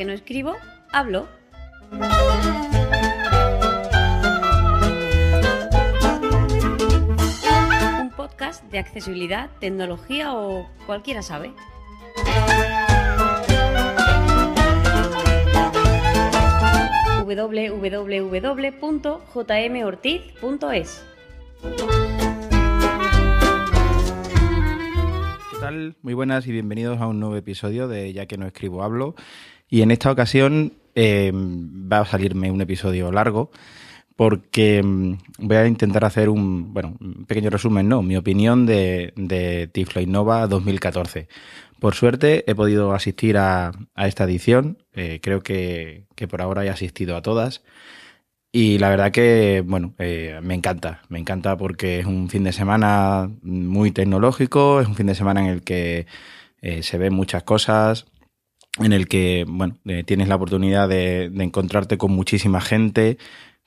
que no escribo, hablo. Un podcast de accesibilidad, tecnología o cualquiera sabe. www.jmortiz.es ¿Qué tal? Muy buenas y bienvenidos a un nuevo episodio de Ya que no escribo, hablo. Y en esta ocasión eh, va a salirme un episodio largo porque mm, voy a intentar hacer un, bueno, un pequeño resumen, no, mi opinión de, de Tiflo Innova 2014. Por suerte he podido asistir a, a esta edición, eh, creo que, que, por ahora he asistido a todas. Y la verdad que, bueno, eh, me encanta, me encanta porque es un fin de semana muy tecnológico, es un fin de semana en el que eh, se ven muchas cosas, en el que, bueno, eh, tienes la oportunidad de, encontrarte con muchísima gente,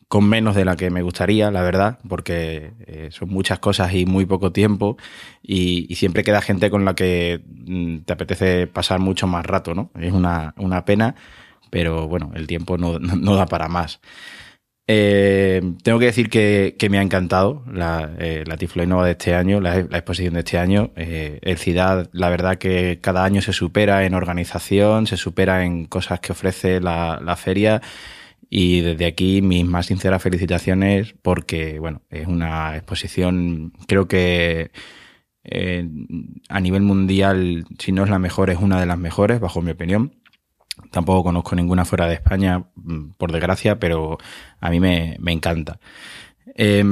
con menos de la que me gustaría, la verdad, porque eh, son muchas cosas y muy poco tiempo, y, siempre queda gente con la que mm, te apetece pasar mucho más rato, ¿no? Es una, una pena, pero bueno, el tiempo no, no da para más. Eh, tengo que decir que, que, me ha encantado la, eh, la Tiflo Innova de este año, la, la exposición de este año. Eh, el CIDAD, la verdad que cada año se supera en organización, se supera en cosas que ofrece la, la feria. Y desde aquí mis más sinceras felicitaciones porque, bueno, es una exposición, creo que eh, a nivel mundial, si no es la mejor, es una de las mejores, bajo mi opinión. Tampoco conozco ninguna fuera de España, mm, por desgracia, pero a mí me, me encanta. Eh,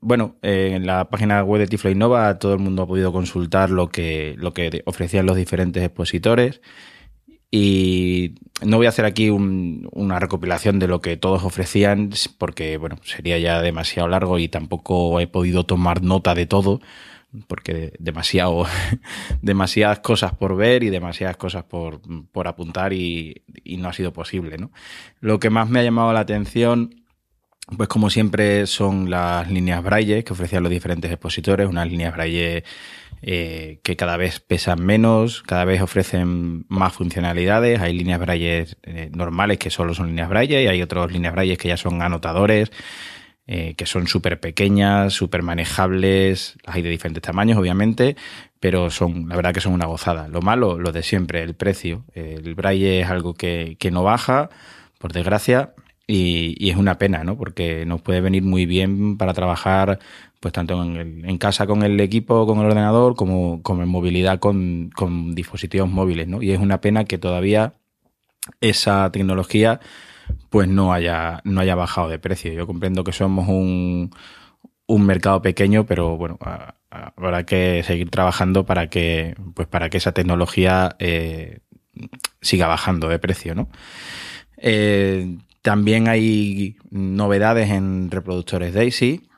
bueno, eh, en la página web de Tiflo Innova todo el mundo ha podido consultar lo que, lo que ofrecían los diferentes expositores. Y no voy a hacer aquí un, una recopilación de lo que todos ofrecían, porque bueno, sería ya demasiado largo y tampoco he podido tomar nota de todo porque demasiado, demasiadas cosas por ver y demasiadas cosas por, por apuntar y, y, no ha sido posible, ¿no? Lo que más me ha llamado la atención, pues como siempre, son las líneas Braille que ofrecían los diferentes expositores, unas líneas Braille eh, que cada vez pesan menos, cada vez ofrecen más funcionalidades, hay líneas Braille eh, normales que solo son líneas Braille y hay otras líneas Braille que ya son anotadores, eh, que son súper pequeñas, súper manejables, hay de diferentes tamaños, obviamente, pero son, la verdad que son una gozada. Lo malo, lo de siempre, el precio. El braille es algo que, que no baja, por desgracia, y, y, es una pena, ¿no? Porque nos puede venir muy bien para trabajar, pues tanto en, el, en casa con el equipo, con el ordenador, como, como en movilidad con, con dispositivos móviles, ¿no? Y es una pena que todavía esa tecnología pues no haya, no haya bajado de precio. Yo comprendo que somos un, un mercado pequeño, pero bueno, habrá que seguir trabajando para que, pues para que esa tecnología eh, siga bajando de precio, ¿no? Eh, también hay novedades en reproductores Daisy,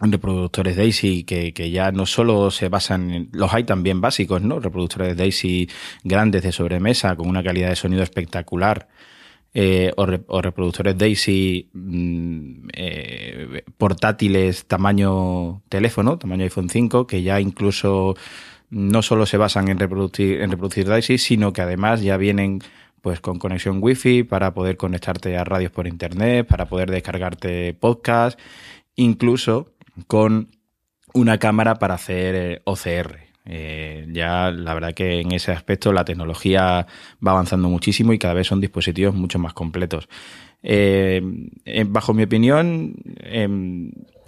reproductores Daisy que, que, ya no solo se basan en, los hay también básicos, ¿no? Reproductores Daisy grandes de sobremesa con una calidad de sonido espectacular eh, o, re, o, reproductores Daisy mmm, eh, portátiles tamaño teléfono, tamaño iPhone 5, que ya incluso no solo se basan en reproducir, en reproducir Daisy, sino que además ya vienen pues con conexión wifi para poder conectarte a radios por internet, para poder descargarte podcast, incluso con una cámara para hacer eh, OCR, eh, ya la verdad que en ese aspecto la tecnología va avanzando muchísimo y cada vez son dispositivos mucho más completos. Eh, bajo mi opinión, eh,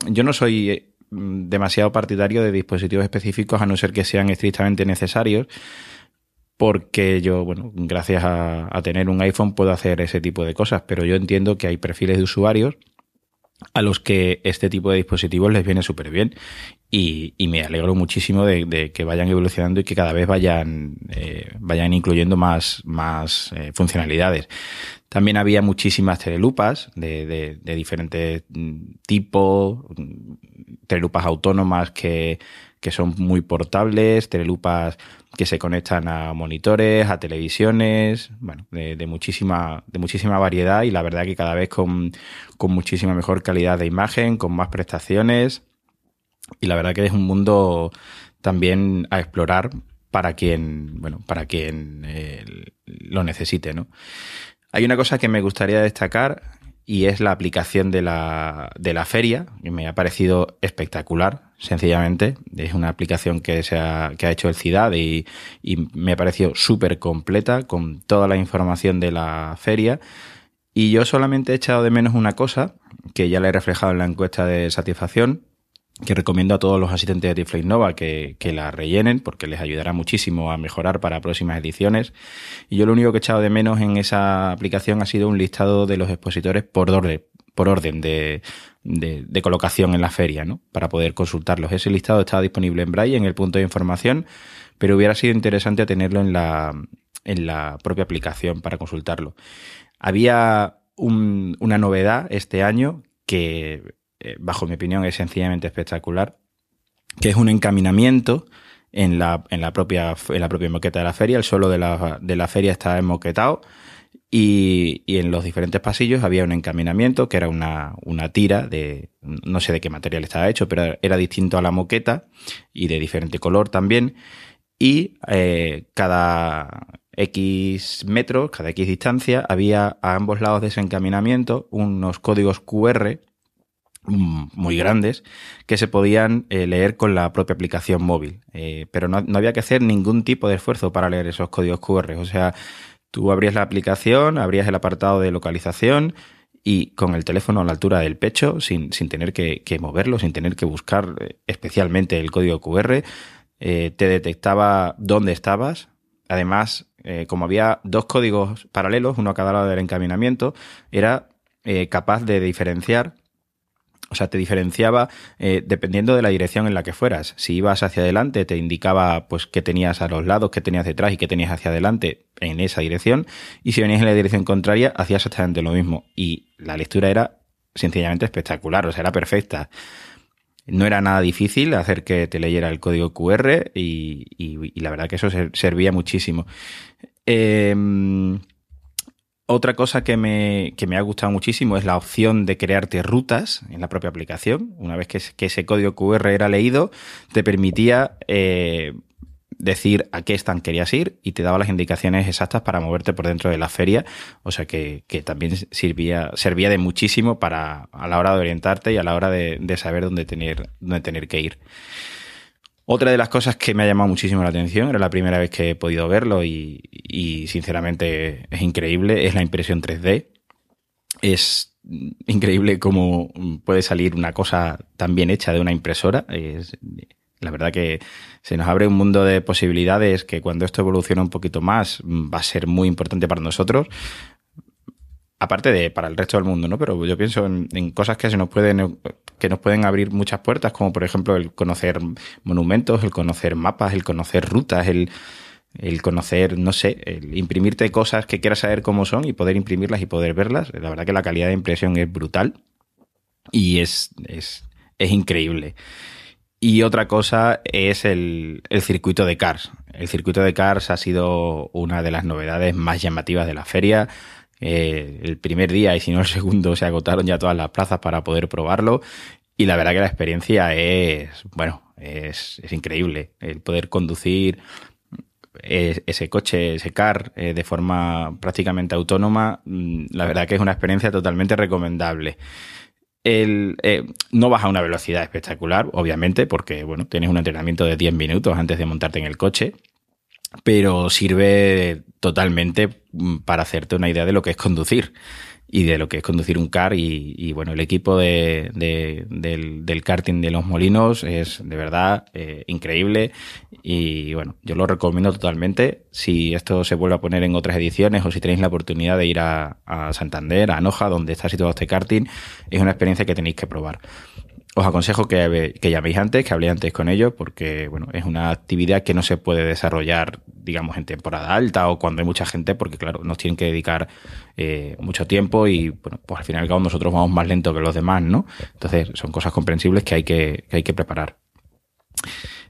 yo no soy demasiado partidario de dispositivos específicos a no ser que sean estrictamente necesarios porque yo, bueno, gracias a tener un iPhone puedo hacer ese tipo de cosas, pero yo entiendo que hay perfiles de usuarios a los que este tipo de dispositivos les viene súper bien y, me alegro muchísimo de, que vayan evolucionando y que cada vez vayan, eh, vayan incluyendo más, más eh, funcionalidades. También había muchísimas telelupas de, de, diferentes tipos, telelupas autónomas que, que son muy portables, telelupas que se conectan a monitores, a televisiones, bueno, de, de, muchísima, de muchísima variedad y la verdad que cada vez con, con muchísima mejor calidad de imagen, con más prestaciones y la verdad que es un mundo también a explorar para quien, bueno, para quien eh, lo necesite, ¿no? Hay una cosa que me gustaría destacar y es la aplicación de la, de la feria, que me ha parecido espectacular, sencillamente. Es una aplicación que, se ha, que ha hecho el CIDAD y, y me ha parecido súper completa, con toda la información de la feria. Y yo solamente he echado de menos una cosa, que ya la he reflejado en la encuesta de satisfacción, que recomiendo a todos los asistentes de Tiflo Innova que, que, la rellenen porque les ayudará muchísimo a mejorar para próximas ediciones. Y yo lo único que he echado de menos en esa aplicación ha sido un listado de los expositores por orden, por orden de, de, de colocación en la feria, ¿no? Para poder consultarlos. Ese listado está disponible en Braille, en el punto de información, pero hubiera sido interesante tenerlo en la, en la propia aplicación para consultarlo. Había un, una novedad este año que eh, bajo mi opinión, es sencillamente espectacular, que es un encaminamiento en la, en la, propia, en la propia moqueta de la feria. El suelo de la, de la feria está enmoquetado y, y, en los diferentes pasillos había un encaminamiento que era una, una tira de, no sé de qué material estaba hecho, pero era distinto a la moqueta y de diferente color también. Y eh, cada X metros, cada X distancia, había a ambos lados de ese encaminamiento unos códigos QR muy grandes que se podían eh, leer con la propia aplicación móvil. Eh, pero no, no, había que hacer ningún tipo de esfuerzo para leer esos códigos QR. O sea, tú abrías la aplicación, abrías el apartado de localización y con el teléfono a la altura del pecho, sin, sin tener que, que, moverlo, sin tener que buscar eh, especialmente el código QR, te detectaba dónde estabas. Además, como había dos códigos paralelos, uno a cada lado del encaminamiento, era capaz de diferenciar o sea, te diferenciaba eh, dependiendo de la dirección en la que fueras. Si ibas hacia adelante, te indicaba pues qué tenías a los lados, qué tenías detrás y qué tenías hacia adelante en esa dirección. Y si venías en la dirección contraria, hacías exactamente lo mismo. Y la lectura era sencillamente espectacular, o sea, era perfecta. No era nada difícil hacer que te leyera el código QR y, y, la verdad que eso servía muchísimo. Eh, otra cosa que me, que me, ha gustado muchísimo es la opción de crearte rutas en la propia aplicación. Una vez que, ese código QR era leído, te permitía eh, decir a qué stand querías ir y te daba las indicaciones exactas para moverte por dentro de la feria. O sea que, que también servía, servía de muchísimo para a la hora de orientarte y a la hora de, de saber dónde tener, dónde tener que ir. Otra de las cosas que me ha llamado muchísimo la atención, era la primera vez que he podido verlo y, y sinceramente es increíble, es la impresión 3D. Es increíble cómo puede salir una cosa tan bien hecha de una impresora. Es, la verdad que se nos abre un mundo de posibilidades que cuando esto evolucione un poquito más va a ser muy importante para nosotros aparte de para el resto del mundo, ¿no? Pero yo pienso en, cosas que se nos pueden que nos pueden abrir muchas puertas, como por ejemplo el conocer monumentos, el conocer mapas, el conocer rutas, el, el conocer, no sé, el imprimirte cosas que quieras saber cómo son y poder imprimirlas y poder verlas. La verdad que la calidad de impresión es brutal y es, es, es increíble. Y otra cosa es el, el, circuito de Cars. El circuito de Cars ha sido una de las novedades más llamativas de la feria eh, el primer día y si no el segundo se agotaron ya todas las plazas para poder probarlo. Y la verdad que la experiencia es, bueno, es, es increíble. El poder conducir ese coche, ese car, eh, de forma prácticamente autónoma, mm, la verdad que es una experiencia totalmente recomendable. El, eh, no vas a una velocidad espectacular, obviamente, porque bueno, tienes un entrenamiento de 10 minutos antes de montarte en el coche pero sirve totalmente mm, para hacerte una idea de lo que es conducir y de lo que es conducir un car y, y bueno, el equipo de, de, del, del, karting de los molinos es de verdad eh, increíble y bueno, yo lo recomiendo totalmente. Si esto se vuelve a poner en otras ediciones o si tenéis la oportunidad de ir a, a Santander, a Anoja, donde está situado este karting, es una experiencia que tenéis que probar os aconsejo que, que, llaméis antes, que habléis antes con ellos, porque bueno, es una actividad que no se puede desarrollar, digamos, en temporada alta o cuando hay mucha gente, porque claro, nos tienen que dedicar eh, mucho tiempo y bueno, pues al final y al cabo nosotros vamos más lento que los demás, ¿no? Entonces son cosas comprensibles que hay que, que hay que preparar.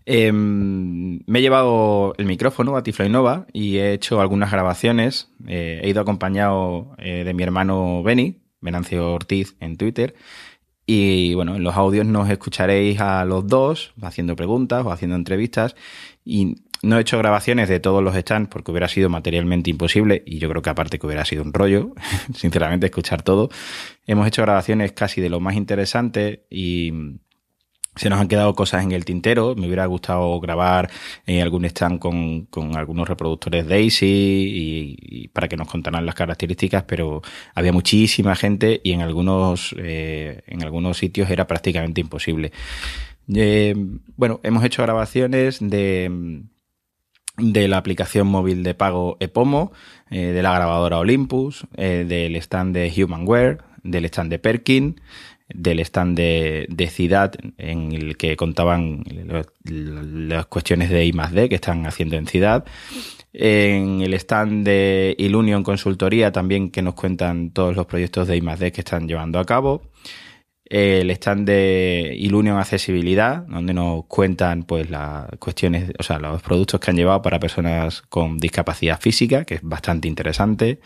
Eh, me he llevado el micrófono a Tiflo Innova y he hecho algunas grabaciones. Eh, he ido acompañado eh, de mi hermano Benny, Venancio Ortiz, en Twitter y bueno, en los audios nos escucharéis a los dos haciendo preguntas o haciendo entrevistas. Y no he hecho grabaciones de todos los stands porque hubiera sido materialmente imposible y yo creo que aparte que hubiera sido un rollo, sinceramente, escuchar todo. Hemos hecho grabaciones casi de lo más interesante y se nos han quedado cosas en el tintero. Me hubiera gustado grabar en algún stand con, con algunos reproductores Daisy y, y, para que nos contaran las características, pero había muchísima gente y en algunos, eh, en algunos sitios era prácticamente imposible. Eh, bueno, hemos hecho grabaciones de, de la aplicación móvil de pago Epomo, eh, de la grabadora Olympus, eh, del stand de Humanware, del stand de Perkin, del stand de, de CIDAD en el que contaban las cuestiones de I D que están haciendo en CIDAD. En el stand de Ilunion Consultoría también que nos cuentan todos los proyectos de I D que están llevando a cabo. El stand de Ilunion Accesibilidad, donde nos cuentan pues las cuestiones, o sea, los productos que han llevado para personas con discapacidad física, que es bastante interesante.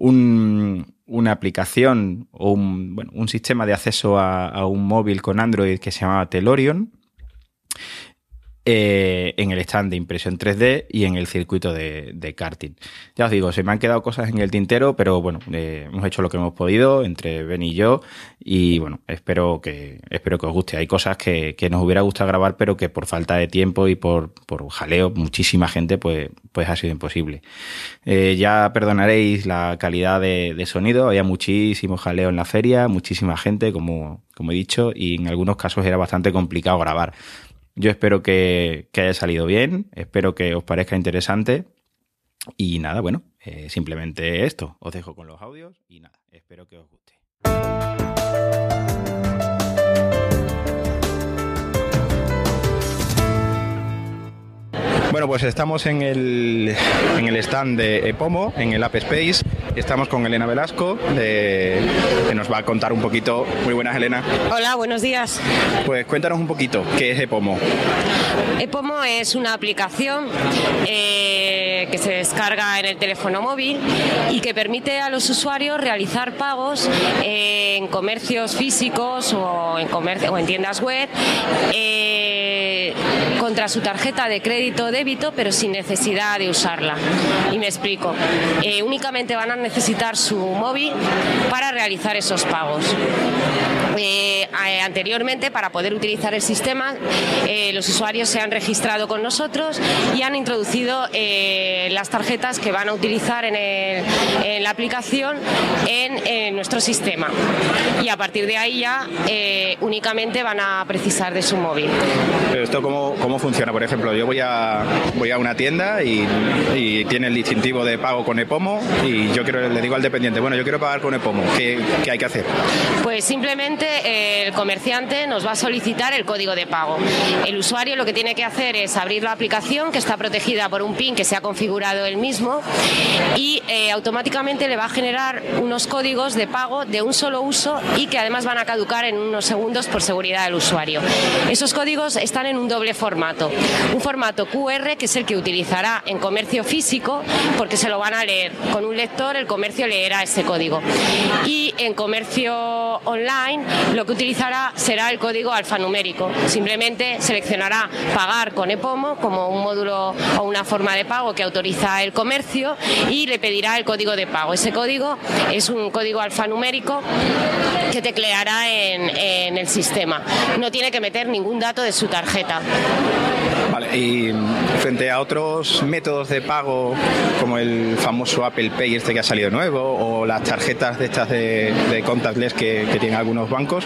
Un, una aplicación o un, bueno, un sistema de acceso a, a, un móvil con Android que se llamaba Telorion. Eh, en el stand de impresión 3D y en el circuito de, karting. Ya os digo, se me han quedado cosas en el tintero, pero bueno, eh, hemos hecho lo que hemos podido entre Ben y yo y bueno, espero que, espero que os guste. Hay cosas que, que nos hubiera gustado grabar, pero que por falta de tiempo y por, por jaleo, muchísima gente, pues, pues ha sido imposible. Eh, ya perdonaréis la calidad de, de, sonido, había muchísimo jaleo en la feria, muchísima gente, como, como he dicho, y en algunos casos era bastante complicado grabar. Yo espero que, que, haya salido bien, espero que os parezca interesante. Y nada, bueno, eh, simplemente esto. Os dejo con los audios y nada, espero que os guste. Bueno, pues estamos en el, en el stand de Epomo, en el App Space. Estamos con Elena Velasco, de, que nos va a contar un poquito. Muy buenas, Elena. Hola, buenos días. Pues cuéntanos un poquito, ¿qué es Epomo? Epomo es una aplicación eh, que se descarga en el teléfono móvil y que permite a los usuarios realizar pagos eh, en comercios físicos o en, comercio, o en tiendas web. Eh, contra su tarjeta de crédito o débito, pero sin necesidad de usarla. Y me explico. Eh, únicamente van a necesitar su móvil para realizar esos pagos. Eh, anteriormente, para poder utilizar el sistema, eh, los usuarios se han registrado con nosotros y han introducido eh, las tarjetas que van a utilizar en, el, en la aplicación en, en, nuestro sistema. Y a partir de ahí ya eh, únicamente van a precisar de su móvil. Pero esto cómo, cómo funciona? Por ejemplo, yo voy a, voy a una tienda y, y, tiene el distintivo de pago con Epomo y yo quiero, le digo al dependiente, bueno, yo quiero pagar con Epomo, ¿qué, qué hay que hacer? Pues simplemente eh, el comerciante nos va a solicitar el código de pago. El usuario lo que tiene que hacer es abrir la aplicación que está protegida por un PIN que se ha configurado él mismo y eh, automáticamente le va a generar unos códigos de pago de un solo uso y que además van a caducar en unos segundos por seguridad del usuario. Esos códigos están en un doble formato. Un formato QR que es el que utilizará en comercio físico porque se lo van a leer. Con un lector el comercio leerá ese código. Y en comercio online lo que utilizará será el código alfanumérico. Simplemente seleccionará pagar con EPOMO como un módulo o una forma de pago que autoriza el comercio y le pedirá el código de pago. Ese código es un código alfanumérico que tecleará en, en el sistema. No tiene que meter ningún dato de su tarjeta. Y frente a otros métodos de pago como el famoso Apple Pay este que ha salido nuevo o las tarjetas de estas de, de contactless que, tienen algunos bancos,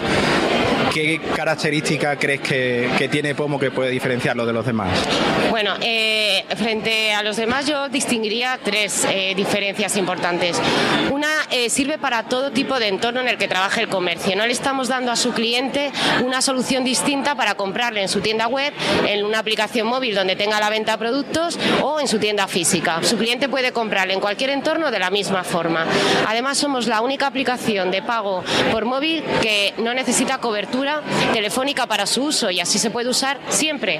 ¿qué característica crees que, que, tiene Pomo que puede diferenciarlo de los demás? Bueno, eh, frente a los demás yo distinguiría tres eh, diferencias importantes. Una eh, sirve para todo tipo de entorno en el que trabaje el comercio. No le estamos dando a su cliente una solución distinta para comprarle en su tienda web, en una aplicación móvil donde tenga la venta de productos o en su tienda física. Su cliente puede comprarle en cualquier entorno de la misma forma. Además somos la única aplicación de pago por móvil que no necesita cobertura telefónica para su uso y así se puede usar siempre,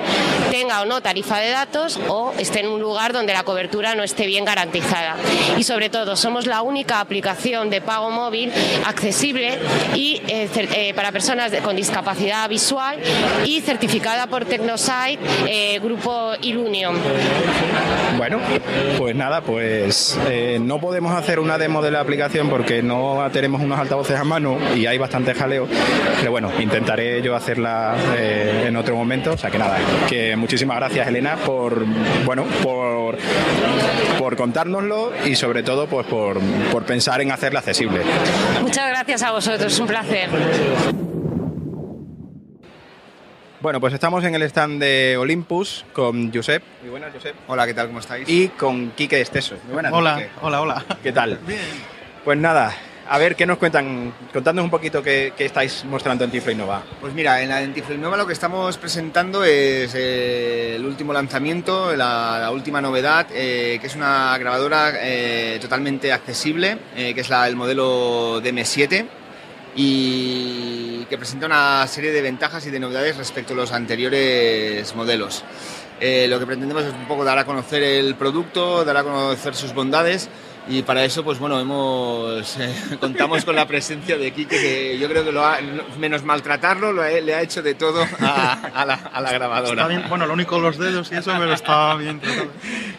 tenga o no tarifa de datos o esté en un lugar donde la cobertura no esté bien garantizada. Y sobre todo, somos la única aplicación de pago móvil accesible y eh, eh, para personas con discapacidad visual y certificada por Tecnosite, eh, Grupo Ilunion. Bueno, pues nada, pues no podemos hacer una demo de la aplicación porque no tenemos unos altavoces a mano y hay bastante jaleo, pero bueno, intentaré yo hacerla en otro momento, o sea que nada, que muchísimas gracias Elena por, bueno, por, por contárnoslo y sobre todo pues por, por pensar en hacerla accesible. Muchas gracias a vosotros, un placer. Bueno, pues estamos en el stand de Olympus con Josep. Muy buenas, Josep. Hola, ¿qué tal? ¿Cómo estáis? Y con Quique Esteso. Muy buenas. Hola, hola, hola. ¿Qué tal? Bien. Pues nada, a ver, ¿qué nos cuentan? Contadnos un poquito qué, estáis mostrando en Tiflo Innova. Pues mira, en, la, Tiflo Innova lo que estamos presentando es eh, el último lanzamiento, la, última novedad, eh, que es una grabadora eh, totalmente accesible, que es la, el modelo DM7 y que presenta una serie de ventajas y de novedades respecto a los anteriores modelos. Eh, lo que pretendemos es un poco dar a conocer el producto, dar a conocer sus bondades y para eso pues bueno hemos eh, contamos con la presencia de Kike que yo creo que lo ha, menos maltratarlo le ha hecho de todo a, la, grabadora bueno lo único los dedos y eso pero está bien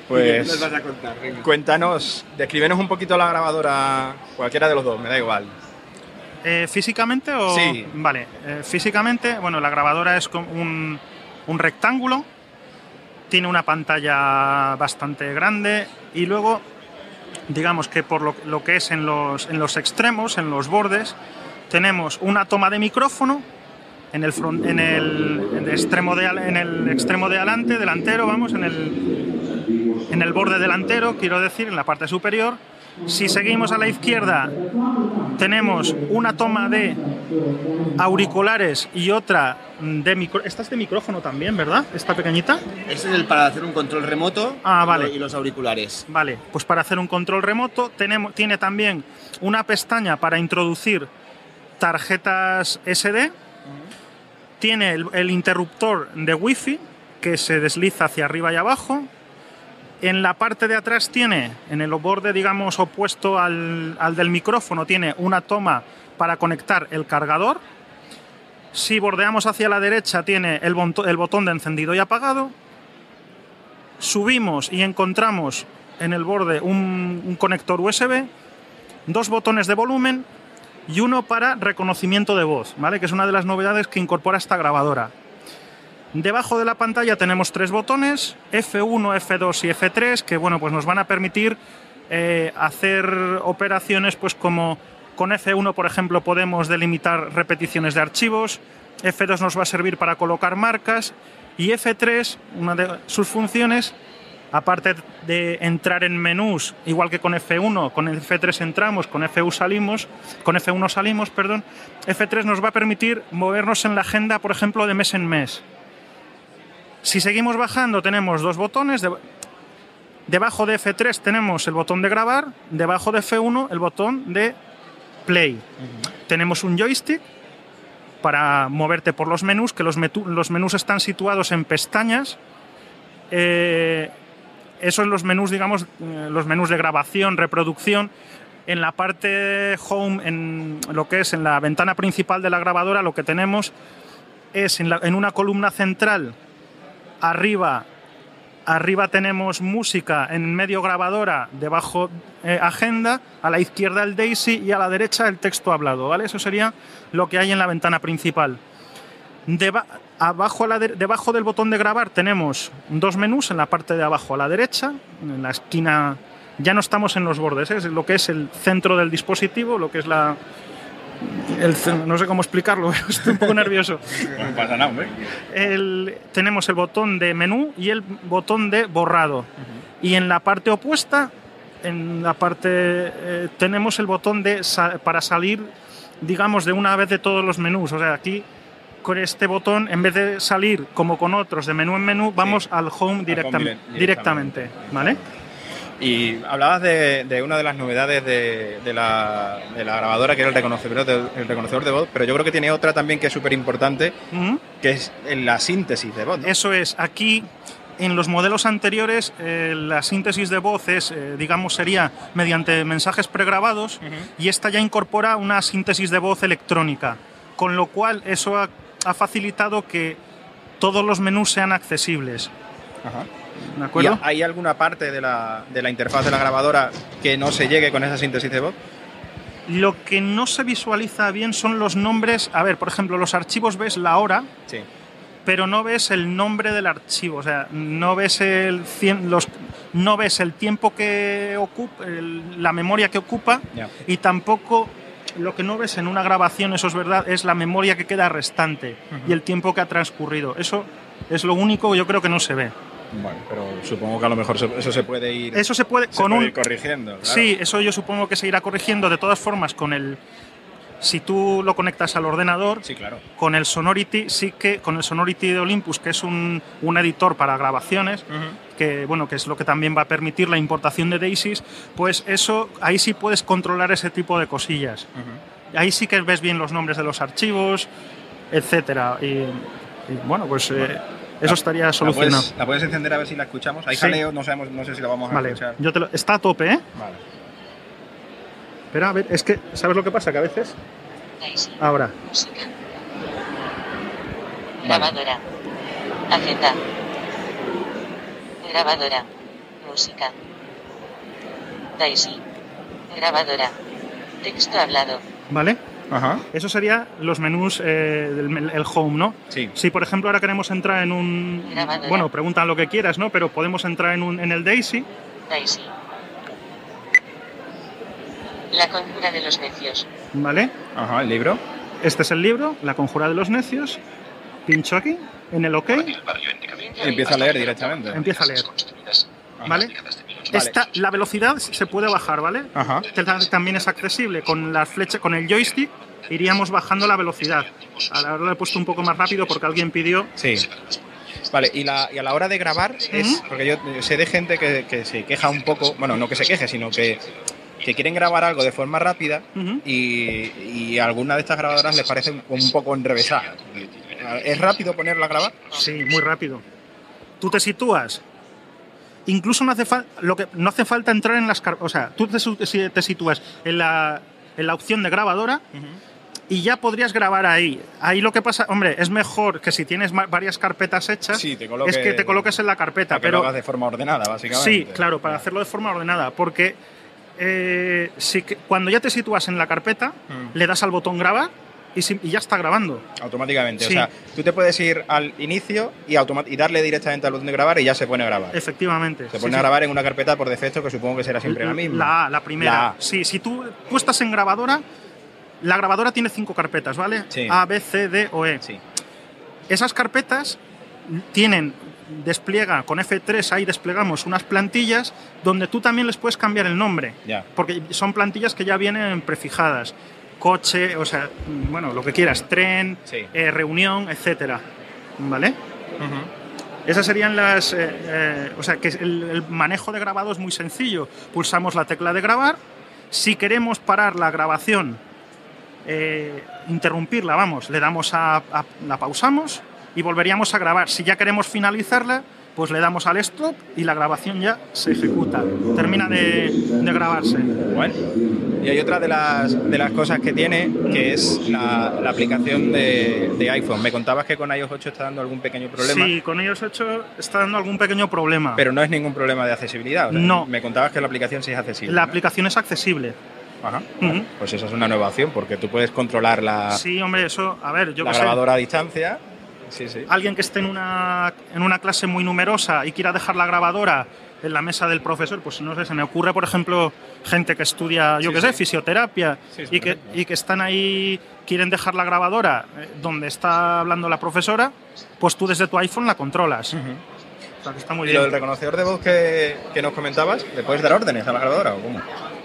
pues nos vas a contar? cuéntanos descríbenos un poquito la grabadora cualquiera de los dos me da igual eh, ¿Físicamente o...? Sí. Vale, eh, físicamente, bueno, la grabadora es un, un rectángulo, tiene una pantalla bastante grande y luego, digamos que por lo, que es en los, en los extremos, en los bordes, tenemos una toma de micrófono en el, en el, extremo de, en el extremo de adelante, delantero, vamos, en el, en el borde delantero, quiero decir, en la parte superior, si seguimos a la izquierda, tenemos una toma de auriculares y otra de micro... Esta es de micrófono también, ¿verdad? Esta pequeñita. Este es el para hacer un control remoto ah, vale. y los auriculares. Vale, pues para hacer un control remoto tenemos, tiene también una pestaña para introducir tarjetas SD. Tiene el, el interruptor de Wi-Fi que se desliza hacia arriba y abajo en la parte de atrás tiene, en el borde, digamos, opuesto al, del micrófono, tiene una toma para conectar el cargador. Si bordeamos hacia la derecha, tiene el, botón de encendido y apagado. Subimos y encontramos en el borde un, un conector USB, dos botones de volumen y uno para reconocimiento de voz, ¿vale? que es una de las novedades que incorpora esta grabadora. Debajo de la pantalla tenemos tres botones, F1, F2 y F3, que bueno, pues nos van a permitir eh, hacer operaciones pues como con F1, por ejemplo, podemos delimitar repeticiones de archivos, F2 nos va a servir para colocar marcas y F3, una de sus funciones, aparte de entrar en menús, igual que con F1, con F3 entramos, con F1 salimos, con F1 salimos, perdón, F3 nos va a permitir movernos en la agenda, por ejemplo, de mes en mes. Si seguimos bajando tenemos dos botones. debajo de F3 tenemos el botón de grabar, debajo de F1 el botón de play. Tenemos un joystick para moverte por los menús, que los, menús están situados en pestañas. Eh, esos son los menús, digamos, eh, los menús de grabación, reproducción. En la parte home, en lo que es en la ventana principal de la grabadora, lo que tenemos es en una columna central Arriba, arriba tenemos música, en medio grabadora, debajo eh, agenda, a la izquierda el Daisy y a la derecha el texto hablado, ¿vale? Eso sería lo que hay en la ventana principal. abajo debajo del botón de grabar tenemos dos menús en la parte de abajo a la derecha, en la esquina, ya no estamos en los bordes, ¿eh? es lo que es el centro del dispositivo, lo que es la, no sé cómo explicarlo, estoy un poco nervioso. No pasa nada, tenemos el botón de menú y el botón de borrado. Y en la parte opuesta, en la parte eh, tenemos el botón de para salir, digamos, de una vez de todos los menús. O sea, aquí con este botón, en vez de salir como con otros de menú en menú, vamos al home, directamente, ¿vale? Y hablabas de, de una de las novedades de, de la, de la grabadora, que era el reconocedor de, el reconocedor de voz, pero yo creo que tiene otra también que es súper importante, Ujú. que es la síntesis de voz. ¿no? Eso es, aquí en los modelos anteriores eh, la síntesis de voz es, eh, digamos, sería mediante mensajes pregrabados y esta ya incorpora una síntesis de voz electrónica, con lo cual eso ha, ha facilitado que todos los menús sean accesibles. Ajá. ¿De ¿Y acuerdo? hay alguna parte de la, de la interfaz de la grabadora que no se llegue con esa síntesis de voz? Lo que no se visualiza bien son los nombres. A ver, por ejemplo, los archivos ves la hora, Sí. pero no ves el nombre del archivo, o sea, no ves el, cien- los, no ves el tiempo que ocupa, el- la memoria que ocupa y tampoco lo que no ves en una grabación, eso es verdad, es la memoria que queda restante y el tiempo que ha transcurrido. Eso es lo único que yo creo que no se ve. Bueno, pero supongo que a lo mejor eso se puede ir, Eso se puede se con puede un ir corrigiendo. claro. Sí, eso yo supongo que se irá corrigiendo de todas formas con el si tú lo conectas al ordenador Sí, claro. con el Sonority sí que con el Sonority de Olympus que es un, un editor para grabaciones que bueno que es lo que también va a permitir la importación de Daisies pues eso ahí sí puedes controlar ese tipo de cosillas ahí sí que ves bien los nombres de los archivos etcétera y, y, bueno pues eh, eso estaría ¿La solucionado puedes, la puedes encender a ver si la escuchamos? Hay Sí. jaleo, no sabemos, no sé si la vamos a vale escuchar. yo te lo, está a tope eh Vale. Espera, a ver, es que, ¿sabes lo que pasa? Que a veces. Ahora. Música. Grabadora. Agenda. Grabadora. Música. Daisy. Grabadora. Texto hablado. ¿Vale? Ajá. Eso sería los menús eh, del el home, ¿no? Sí. Si, por ejemplo, ahora queremos entrar en un. Bueno, preguntan lo que quieras, ¿no? Pero podemos entrar en, un, en el Daisy. Daisy. La conjura de los necios. ¿Vale? Ajá, el libro. Este es el libro, La conjura de los necios. Pincho aquí, en el OK. Empieza a leer directamente. Empieza a leer. Ajá. ¿Vale? Esta, la velocidad se puede bajar, ¿vale? Ajá. Este también es accesible. Con la flecha, con el joystick, iríamos bajando la velocidad. Ahora lo he puesto un poco más rápido porque alguien pidió. Sí. Vale, y, la, y a la hora de grabar es. Porque yo sé de gente que, que se queja un poco. Bueno, no que se queje, sino que, que quieren grabar algo de forma rápida y, y a alguna de estas grabadoras les parece un, un poco enrevesada. ¿Es rápido ponerla a grabar? Sí, muy rápido. Tú te sitúas. Incluso no hace falta lo que no hace falta entrar en las o sea, tú te, sitúas en la, en la opción de grabadora y ya podrías grabar ahí. Ahí lo que pasa, hombre, es mejor que si tienes varias carpetas hechas, Sí, te coloque- es que te coloques en la carpeta, Para que pero lo hagas de forma ordenada, básicamente. Sí, claro, para hacerlo de forma ordenada, porque eh, si cuando ya te sitúas en la carpeta, Mm. le das al botón grabar y, si- y ya está grabando. Automáticamente. Sí. O sea, tú te puedes ir al inicio y, y darle directamente al botón de grabar y ya se pone a grabar. Efectivamente. Se sí, pone sí. a grabar en una carpeta por defecto que supongo que será siempre la misma. La la primera. La A. Sí, si tú, tú estás en grabadora, la grabadora tiene cinco carpetas, ¿vale? Sí. A, B, C, D o E. Sí. Esas carpetas tienen, despliega, con F3 ahí desplegamos unas plantillas donde tú también les puedes cambiar el nombre. Ya. Porque son plantillas que ya vienen prefijadas. Coche, o sea, mm, bueno, lo que quieras, tren, Sí. eh, reunión, etcétera. ¿Vale? Esas serían las. eh, eh, o sea, que el, el manejo de grabado es muy sencillo. Pulsamos la tecla de grabar. Si queremos parar la grabación, interrumpirla, vamos, le damos a, a- la pausamos y volveríamos a grabar. Si ya queremos finalizarla, pues le damos al stop y la grabación ya se ejecuta. Termina de, de grabarse. Bueno. Y hay otra de las, de las cosas que tiene, que es la, la aplicación de, de iPhone. Me contabas que con iOS 8 está dando algún pequeño problema, Sí, con ellos 8 está dando algún pequeño problema. pero no es ningún problema de accesibilidad. o sea, No. Me contabas que la aplicación sí es accesible. la ¿no? aplicación es accesible. Ajá. Ujú. Pues esa es una nueva opción, porque tú puedes controlar la, Sí, hombre, eso, a ver, yo la qué sé. grabadora a distancia. Sí, sí. alguien que esté en una, en una clase muy numerosa y quiera dejar la grabadora en la mesa del profesor, pues no sé, se me ocurre, por ejemplo, gente que estudia, yo Sí, qué sé, fisioterapia y, que, y que están ahí, quieren dejar la grabadora eh, donde está hablando la profesora, pues tú desde tu iPhone la controlas. O sea, que está muy Y bien. reconocedor de voz que, que nos comentabas, ¿le puedes dar órdenes a la grabadora o cómo?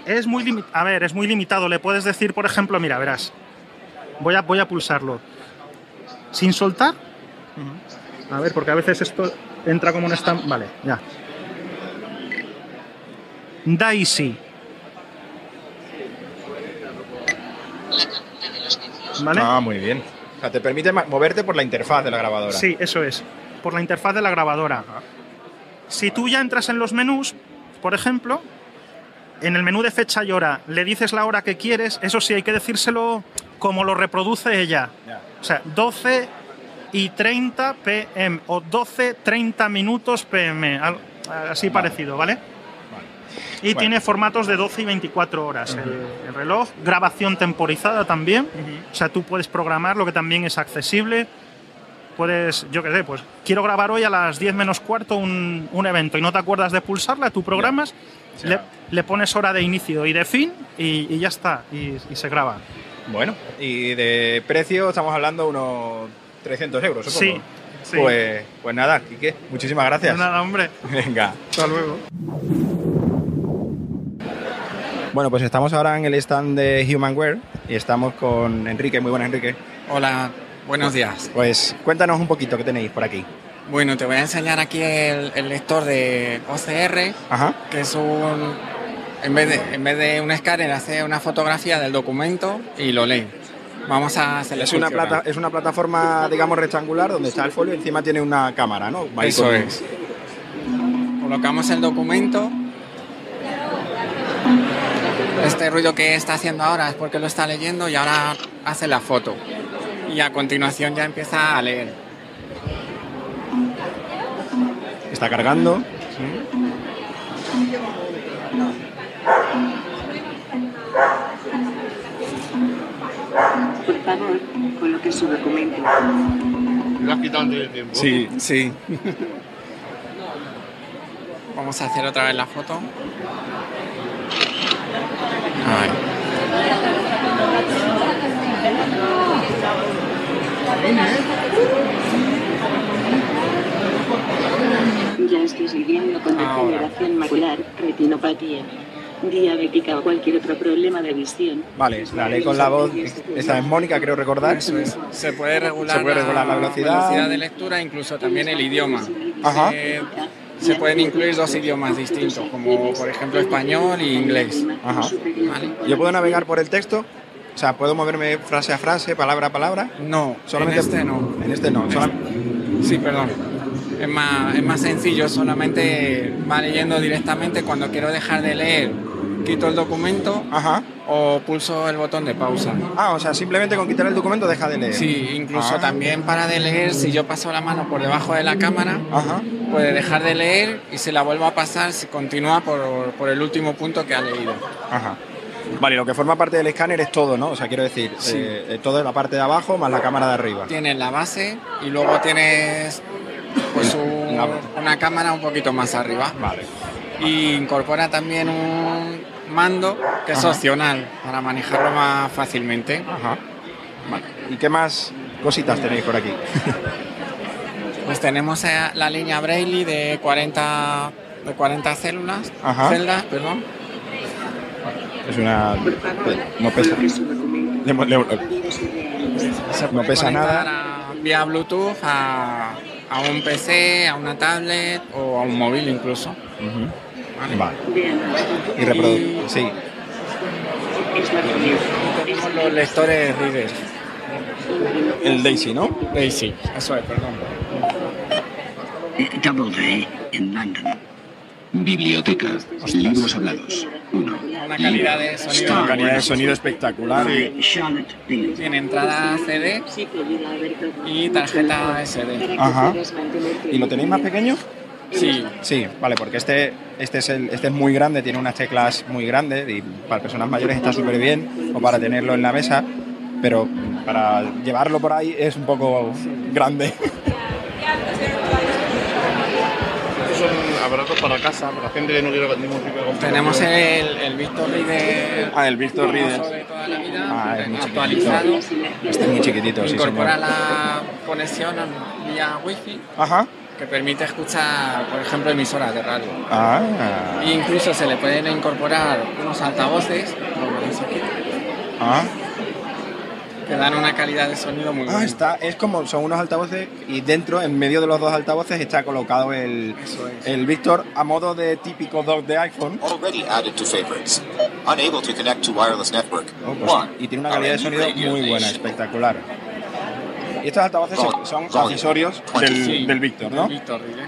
Es muy a ver, es muy limitado. Le puedes decir, por ejemplo, mira, verás, voy a, voy a pulsarlo. Sin soltar. A ver, porque a veces esto entra como un stand. Vale, ya. Daisy. ¿Vale? Ah, muy bien. O sea, te permite moverte por la interfaz de la grabadora. Sí, eso es. Por la interfaz de la grabadora. Si tú ya entras en los menús, por ejemplo, en el menú de fecha y hora le dices la hora que quieres, eso sí, hay que decírselo como lo reproduce ella. O sea, 12 y 30 pm o 12, 30 minutos pm. Así Vale. parecido, ¿vale? Y Bueno. tiene formatos de 12 y 24 horas el, el reloj. Grabación temporizada también. O sea, tú puedes programar lo que también es accesible. Puedes, yo qué sé, pues quiero grabar hoy a las 10 menos cuarto un, un evento y no te acuerdas de pulsarla, tú programas, le, le pones hora de inicio y de fin y, y ya está, y, y se graba. Bueno, y de precio estamos hablando unos 300 euros, supongo. Sí, sí. Pues, pues nada, Quique, muchísimas gracias. Nada, hombre. Venga. Hasta luego. Bueno, pues estamos ahora en el stand de Humanware y estamos con Enrique. Muy buenas, Enrique. Hola, buenos días. Pues cuéntanos un poquito qué tenéis por aquí. Bueno, te voy a enseñar aquí el, el lector de OCR, Ajá. que es un... En vez, de, en vez de un escáner, hace una fotografía del documento y lo lee. Vamos a hacerle Es una, plata, es una plataforma, digamos, rectangular donde está el folio y encima tiene una cámara, ¿no? Ahí Eso con- es. Colocamos el documento. Este ruido que está haciendo ahora es porque lo está leyendo y ahora hace la foto. Y a continuación ya empieza a leer. Está cargando. Por favor, coloque su documento. Sí, sí. Vamos a hacer otra vez la foto. Ahí. Ya estés lidiando con degeneración macular, retinopatía, diabética o cualquier otro problema de visión. Vale, la ley con la voz. Esta es Mónica, creo recordar. Eso es. Se puede regular, Se puede regular la velocidad. de lectura, incluso también el idioma. Ajá. Se, se pueden incluir dos idiomas distintos, como por ejemplo español e inglés. Ajá. ¿Vale? ¿Yo puedo navegar por el texto? O sea, ¿puedo moverme frase a frase, palabra a palabra? No, Solamente en este no. En este no. En solam- Sí, perdón. Es más, es más sencillo, solamente va leyendo directamente. Cuando quiero dejar de leer, quito el documento Ajá. o pulso el botón de pausa. Ah, o sea, simplemente con quitar el documento deja de leer. Sí, incluso Ah. también para de leer, si yo paso la mano por debajo de la cámara, Ajá. puede dejar de leer y se la vuelvo a pasar si continúa por, por el último punto que ha leído. Ajá. Vale, lo que forma parte del escáner es todo, ¿no? O sea, quiero decir, Sí. eh, eh, todo en la parte de abajo más la cámara de arriba. Tienes la base y luego tienes pues un- Una- una cámara un poquito más arriba. Vale. Y incorpora también un mando que es Ajá. opcional para manejarlo más fácilmente. Ajá. Vale. ¿Y qué más cositas tenéis por aquí? Pues tenemos eh, la línea Braille de 40, de 40 células, Ajá. celdas, perdón. Es una... No pesa. Se No pesa nada. a- vía Bluetooth a, a un PC, a una tablet o a un móvil incluso. ¿Vale? Y reproducir. Sí. Tenemos los lectores reader. El Daisy, ¿no? Daisy, eso es, perdón. Doubleday en London. Biblioteca. Libros hablados. 1. Una calidad de sonido. Una calidad de sonido espectacular. Charlotte Bill. Tiene entrada CD Sí, y tarjeta SD. Ajá. ¿Y lo tenéis más pequeño? Sí, Sí, vale, porque este, este, es el, este es muy grande, tiene unas teclas muy grandes y para personas mayores está súper bien o para tenerlo en la mesa, pero para llevarlo por ahí es un poco grande. Estos son aparatos para casa, para gente que no quiere ningún tipo de tenemos el, el Victor Reader. Ah, el Victor Reader. famoso de toda la vida, Ah, es muy actualizado. Este es muy chiquitito, sí, Incorpora señor. la conexión vía Wi-Fi Ajá. Que permite escuchar, por ejemplo, emisoras de radio. Ah, E incluso se le pueden incorporar unos altavoces, como aquí, ah, que dan una calidad de sonido muy Ah, buena. está, es como, son unos altavoces y dentro, en medio de los dos altavoces, está colocado el, el Victor a modo de típico dock de iPhone. Already added to favorites. Unable to connect to wireless network. Oh, pues, y tiene una calidad de sonido muy buena, espectacular. Y estos altavoces son, son accesorios del, del Victor, ¿no?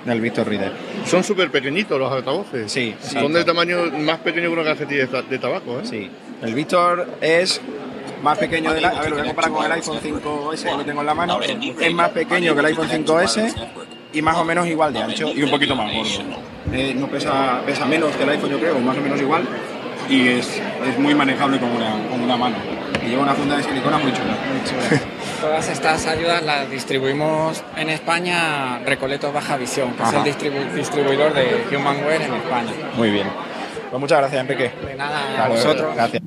Del Victor Reader. Son súper pequeñitos los altavoces. Sí, Son del tamaño más pequeño que una cajetilla de, ta- de tabaco, ¿eh? Sí. El Victor es más pequeño del A ver, lo voy a comparar con el iPhone 5S que tengo en la mano. Es más pequeño que el iPhone 5S y más o menos igual de ancho y un poquito más gordo. Eh, no pesa, pesa menos que el iPhone, yo creo, más o menos igual. Y es, es muy manejable con una, con una mano. Y lleva una funda de silicona muy chula. Todas estas ayudas las distribuimos en España Recoletos Baja Visión, que Ajá. es el distribu- distribuidor de Humanware en España. Muy bien. Pues muchas gracias, Enrique. De nada, a vosotros. Gracias.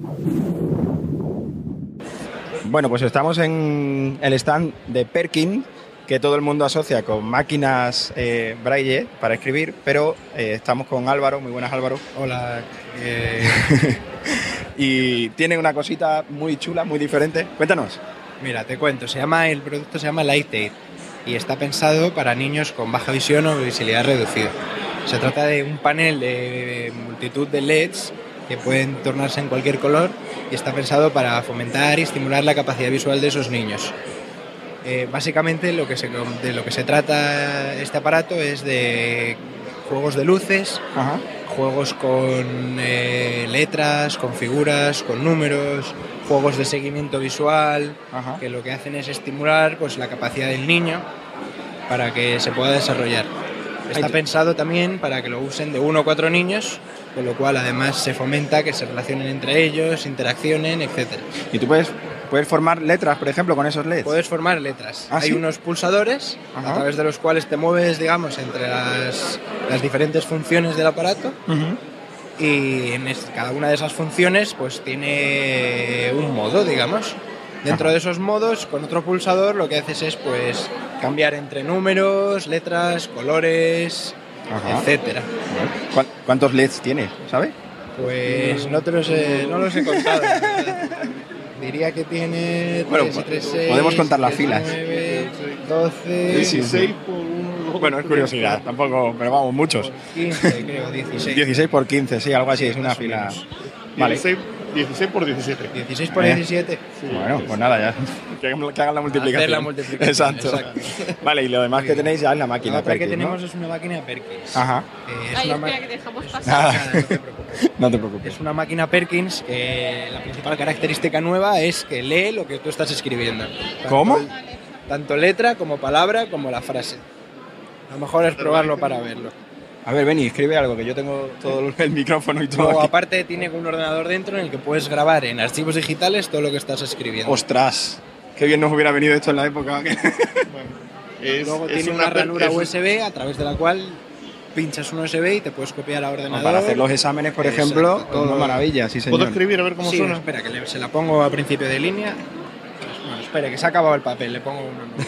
Bueno, pues estamos en el stand de Perkin, que todo el mundo asocia con máquinas eh, braille para escribir, pero eh, estamos con Álvaro. Muy buenas, Álvaro. Hola. y tiene una cosita muy chula, muy diferente. Cuéntanos. Mira, te cuento, se llama, el producto se llama Light Aid y está pensado para niños con baja visión o visibilidad reducida. Se trata de un panel de multitud de LEDs que pueden tornarse en cualquier color y está pensado para fomentar y estimular la capacidad visual de esos niños. Eh, básicamente lo que se, de lo que se trata este aparato es de juegos de luces, juegos con eh, letras, con figuras, con números, juegos de seguimiento visual, que lo que hacen es estimular pues, la capacidad del niño para que se pueda desarrollar. Está pensado también para que lo usen de uno o cuatro niños, con lo cual además se fomenta que se relacionen entre ellos, interaccionen, etc. Y tú puedes, puedes formar letras, por ejemplo, con esos LEDs. Puedes formar letras. ¿Ah, Hay sí? unos pulsadores Ajá. a través de los cuales te mueves, digamos, entre las, las diferentes funciones del aparato y en es- cada una de esas funciones pues tiene un modo, digamos. Dentro de esos modos, con otro pulsador lo que haces es pues cambiar entre números, letras, colores, Ajá. etcétera. ¿Cuán- ¿Cuántos LEDs tiene? ¿Sabes? Pues no te los he, no los he contado. Diría que tiene Bueno, 3 y 3, 6, podemos contar las filas. 9, 12, Sí, sí. Bueno, es curiosidad, tampoco, pero vamos, muchos. 15, creo, 16. 16 por 15, sí, algo así, es una fila. Vale. 16, 16 por 17. 16 por Eh. 17. Bueno, pues nada, ya. Que hagan que hagan la multiplicación. Hacer la multiplicación, Exacto. exacto. Vale, y lo demás que tenéis ya es la La máquina. otra que tenemos es una máquina Perkins. Ajá. Eh, es Ay, una ma- espera, que dejamos pasar. Nada, no te preocupes. Es una máquina Perkins que la principal característica nueva es que lee lo que tú estás escribiendo. Tanto- ¿Cómo? Tanto letra como palabra como la frase. Lo mejor es probarlo para verlo. A ver, Beni, escribe algo, que yo tengo todo el micrófono y todo. Luego, aquí. aparte, tiene un ordenador dentro en el que puedes grabar en archivos digitales todo lo que estás escribiendo. Ostras, qué bien nos hubiera venido esto en la época. Luego es tiene una ranura es USB a través de la cual pinchas un USB y te puedes copiar a ordenador. Para hacer los exámenes, por ejemplo, todo maravilla, sí, señor. ¿Puedo escribir a ver cómo Sí, suena? espera, que le- se la pongo a principio de línea. Bueno, espera, que se ha acabado el papel, le pongo uno. nuevo.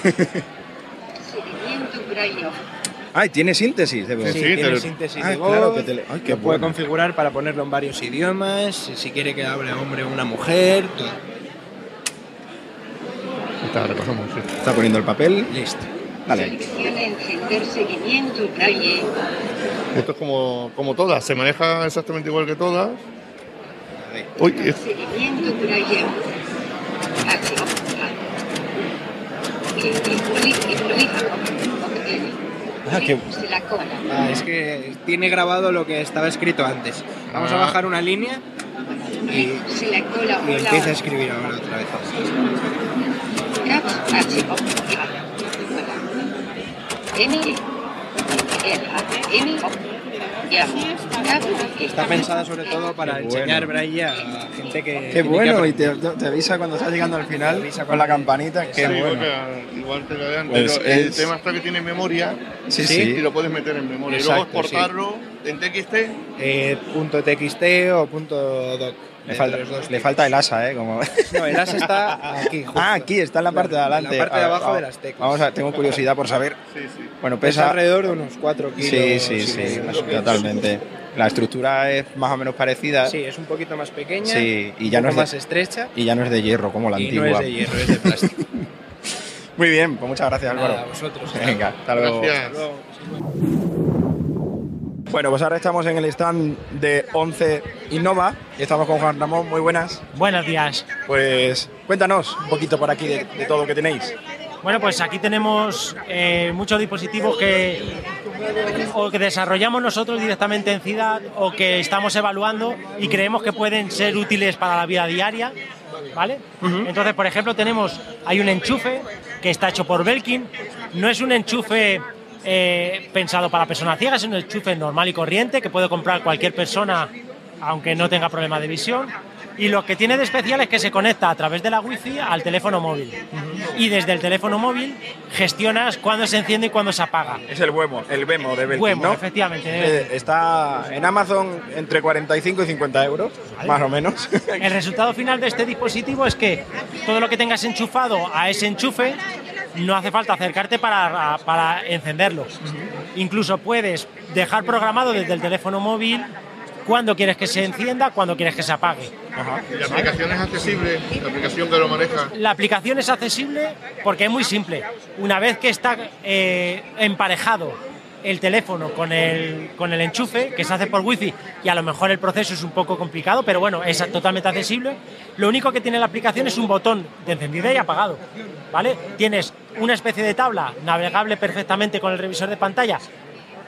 Ay, tiene síntesis de voz. Sí, tiene síntesis Ah, de voz, claro, que te le- Ay, qué lo puede bueno. configurar para ponerlo en varios idiomas, si- si quiere que hable hombre o una mujer, todo. Está, recogemos, sí. Está poniendo el papel. Listo. Dale. Encender seguimiento. Esto es como, como todas, se maneja exactamente igual que todas. Uy, es- Seguimiento. Ah, qué- Se la cola. Ah, es que tiene grabado lo que estaba escrito antes. Vamos a Ah. bajar una línea y, Se la cola. y empieza a escribir ahora otra vez. M. Está pensada sobre todo para Qué enseñar bueno. braille a gente que... Qué bueno, y te, te avisa cuando estás llegando al final avisa con la campanita. Qué sí, bueno. porque igual te lo dan, Pues pero el es- tema está que tiene memoria Sí, y sí. lo puedes meter en memoria. y Exacto, luego exportarlo en TXT. Eh, punto .txt o punto .doc. Le falta, le falta el asa, ¿eh? Como... No, el as está aquí. justo. Ah, aquí está en la parte de En la adelante. parte de Ah, abajo ah, de las teclas. Vamos a, tengo curiosidad por saber. Sí, sí. Bueno, Pesa pesa. alrededor de unos 4 kilos. Sí, sí, sí, menos. totalmente. La estructura es más o menos parecida. Sí, es un poquito más pequeña, Sí, y ya un no poco es de- más estrecha. Y ya no es de hierro como la y antigua. no es de hierro, es de plástico. Muy bien, pues muchas gracias, Nada, Álvaro. a vosotros. Venga, hasta luego. Gracias. Bueno, pues ahora estamos en el stand de 11 Innova y estamos con Juan Ramón. Muy buenas. Buenos días. Pues cuéntanos un poquito por aquí de, de todo lo que tenéis. Bueno, pues aquí tenemos eh, muchos dispositivos que o que desarrollamos nosotros directamente en Ciudad o que estamos evaluando y creemos que pueden ser útiles para la vida diaria, ¿vale? Entonces, por ejemplo, tenemos hay un enchufe que está hecho por Belkin, no es un enchufe eh, pensado para personas ciegas, es un enchufe normal y corriente que puede comprar cualquier persona aunque no tenga problema de visión. Y lo que tiene de especial es que se conecta a través de la wifi al teléfono móvil. Y desde el teléfono móvil gestionas cuándo se enciende y cuándo se apaga. Es el Wemo, el Wemo de Belkin, Wemo, ¿no? efectivamente. Eh, está en Amazon entre 45 y 50 euros, más o menos. El resultado final de este dispositivo es que todo lo que tengas enchufado a ese enchufe no hace falta acercarte para, para encenderlo. Incluso puedes dejar programado desde el teléfono móvil cuándo quieres que se encienda, cuándo quieres que se apague. ¿Y la aplicación es accesible? ¿La aplicación que lo maneja? La aplicación es accesible porque es muy simple. Una vez que está eh, emparejado el teléfono con el, con el enchufe, que se hace por wifi, y a lo mejor el proceso es un poco complicado, pero bueno, es totalmente accesible. Lo único que tiene la aplicación es un botón de encendida y apagado. ¿vale? Tienes una especie de tabla navegable perfectamente con el revisor de pantalla,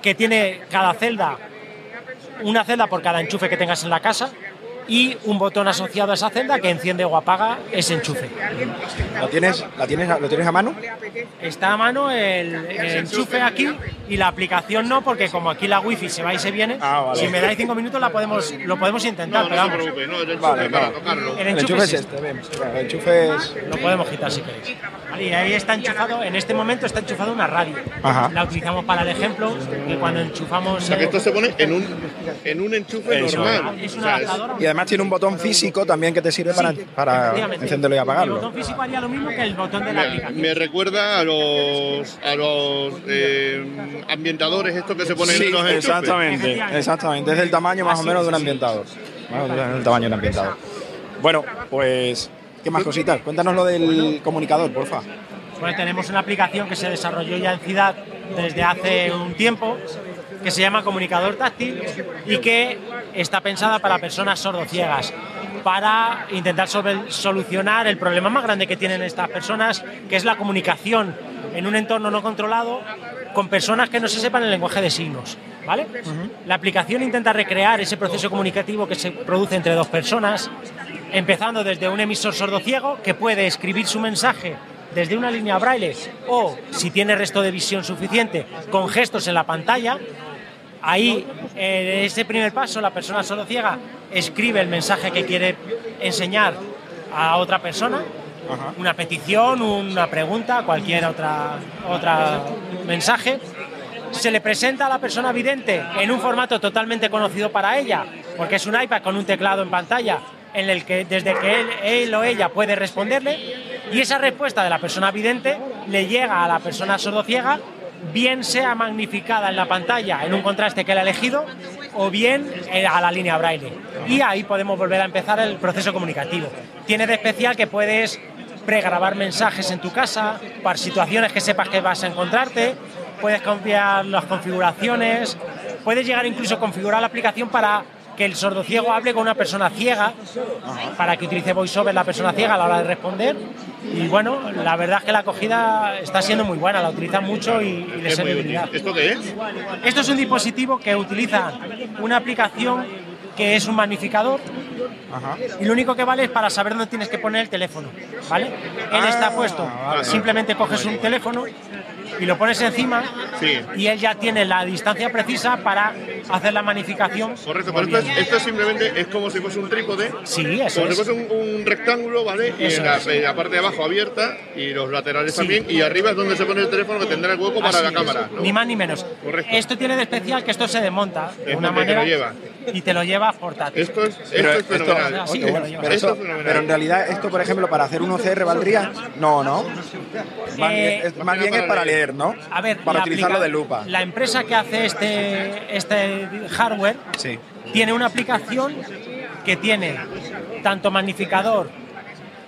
que tiene cada celda, una celda por cada enchufe que tengas en la casa, y un botón asociado a esa celda que enciende o apaga ese enchufe. ¿Lo tienes, la tienes, a- ¿Lo tienes a mano? Está a mano el, el enchufe aquí y la aplicación no, porque como aquí la wifi se va y se viene, vale. si me dais cinco minutos la podemos, lo podemos intentar. No, pero no se vamos. preocupe, no, el enchufe Vale, para vale. tocarlo. El El enchufe, enchufe es es este. este, bien. El enchufe es... Lo podemos quitar si queréis. Vale, y ahí está enchufado, en este momento está enchufado una radio. Ajá. La utilizamos para el ejemplo, que cuando enchufamos... O sea, que esto se pone en un, en un enchufe Eso. normal. Es O una sea, es- adaptadora. Y además tiene un botón físico también que te sirve para, para encenderlo y El apagarlo. botón físico haría lo mismo que el botón de la me, aplicación. me recuerda a los, a los eh, ambientadores estos que se ponen Sí, en los enchufes. exactamente, exactamente. Es del tamaño más o menos de un ambientador. Más o menos del tamaño de un ambientador. Bueno, pues, ¿qué más cositas? Cuéntanos lo del comunicador, porfa. Pues tenemos una aplicación que se desarrolló ya en Ciudad desde hace un tiempo que se llama Comunicador Táctil y que está pensada para personas sordociegas para intentar solucionar el problema más grande que tienen estas personas, que es la comunicación en un entorno no controlado con personas que no se sepan el lenguaje de signos. ¿vale? La aplicación intenta recrear ese proceso comunicativo que se produce entre dos personas, empezando desde un emisor sordociego que puede escribir su mensaje desde una línea braille o, si tiene resto de visión suficiente, con gestos en la pantalla. Ahí, en ese primer paso, la persona sordociega escribe el mensaje que quiere enseñar a otra persona, una petición, una pregunta, cualquier otra, otra mensaje. Se le presenta a la persona vidente en un formato totalmente conocido para ella, porque es un iPad con un teclado en pantalla en el que desde que él, él o ella puede responderle y esa respuesta de la persona vidente le llega a la persona sordociega bien sea magnificada en la pantalla en un contraste que él ha elegido o bien eh, a la línea braille. Y ahí podemos volver a empezar el proceso comunicativo. Tiene de especial que puedes pregrabar mensajes en tu casa para situaciones que sepas que vas a encontrarte, puedes cambiar las configuraciones, puedes llegar incluso a configurar la aplicación para que el sordociego hable con una persona ciega, para que utilice VoiceOver la persona ciega a la hora de responder. Y bueno, la verdad es que la acogida está siendo muy buena, la utilizan mucho y, y les Es muy útil. ¿Esto qué es? Esto es un dispositivo que utiliza una aplicación que es un magnificador y lo único que vale es para saber dónde tienes que poner el teléfono, ¿vale? Él está puesto, vale. simplemente coges un teléfono y lo pones encima Sí. y él ya tiene la distancia precisa para hacer la magnificación. Correcto, pero esto, es, esto es simplemente es como si fuese un trípode. Sí, eso Como si es. fuese un, un rectángulo, ¿vale? Y en la, es. en la parte de abajo abierta y los laterales Sí. también. Y arriba es donde se pone el teléfono que tendrá el hueco para Así la cámara. ¿no? Ni más ni menos. Correcto. Esto tiene de especial que esto se desmonta de Es una porque te manera lo lleva. y te lo lleva portátil. Esto es, esto Pero es esto-. Sí, bueno. pero, Esto es fenomenal. pero en realidad esto, por ejemplo, para hacer un OCR valdría... No, no. Más, Eh, bien, es, más bien es para leer, ¿no? A ver, Para utilizarlo de lupa. La empresa que hace este, este hardware, Sí. tiene una aplicación que tiene tanto magnificador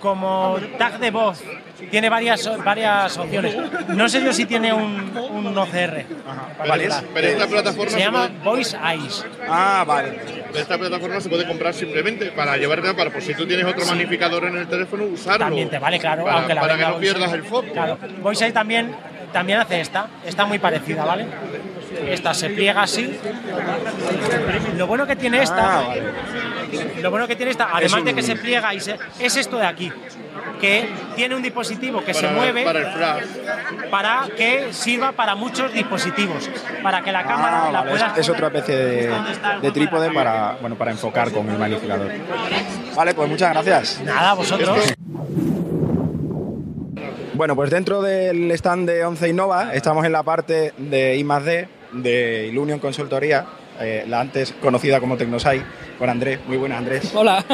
como tag de voz. Tiene varias, varias opciones. No sé yo si tiene un, un OCR. Pero, es- pero esta plataforma Se llama puede- Voice Eyes. Ah, vale. Esta plataforma se puede comprar simplemente para llevarte para por si tú tienes otro magnificador en el teléfono usarlo. También te vale, claro, Para, aunque la para que no Voice pierdas el foco. Claro, Voice Eyes también, también hace esta, está muy parecida, ¿vale? Esta se pliega así. Lo bueno que tiene esta, Ah, vale. lo bueno que tiene esta, además un- de que se pliega y se, es esto de aquí, que tiene un dispositivo que se mueve para el flash. para que sirva para muchos dispositivos, para que la cámara Ah, la vale, puedas es, es otra especie de, de trípode para, bueno, para enfocar con el magnificador. Vale, pues muchas gracias. Nada, vosotros. Bueno, pues dentro del stand de Once Innova estamos en la parte de I +D de Ilunion Consultoría, eh, la antes conocida como Tecnosai, con Andrés. Muy buenas, Andrés. Hola.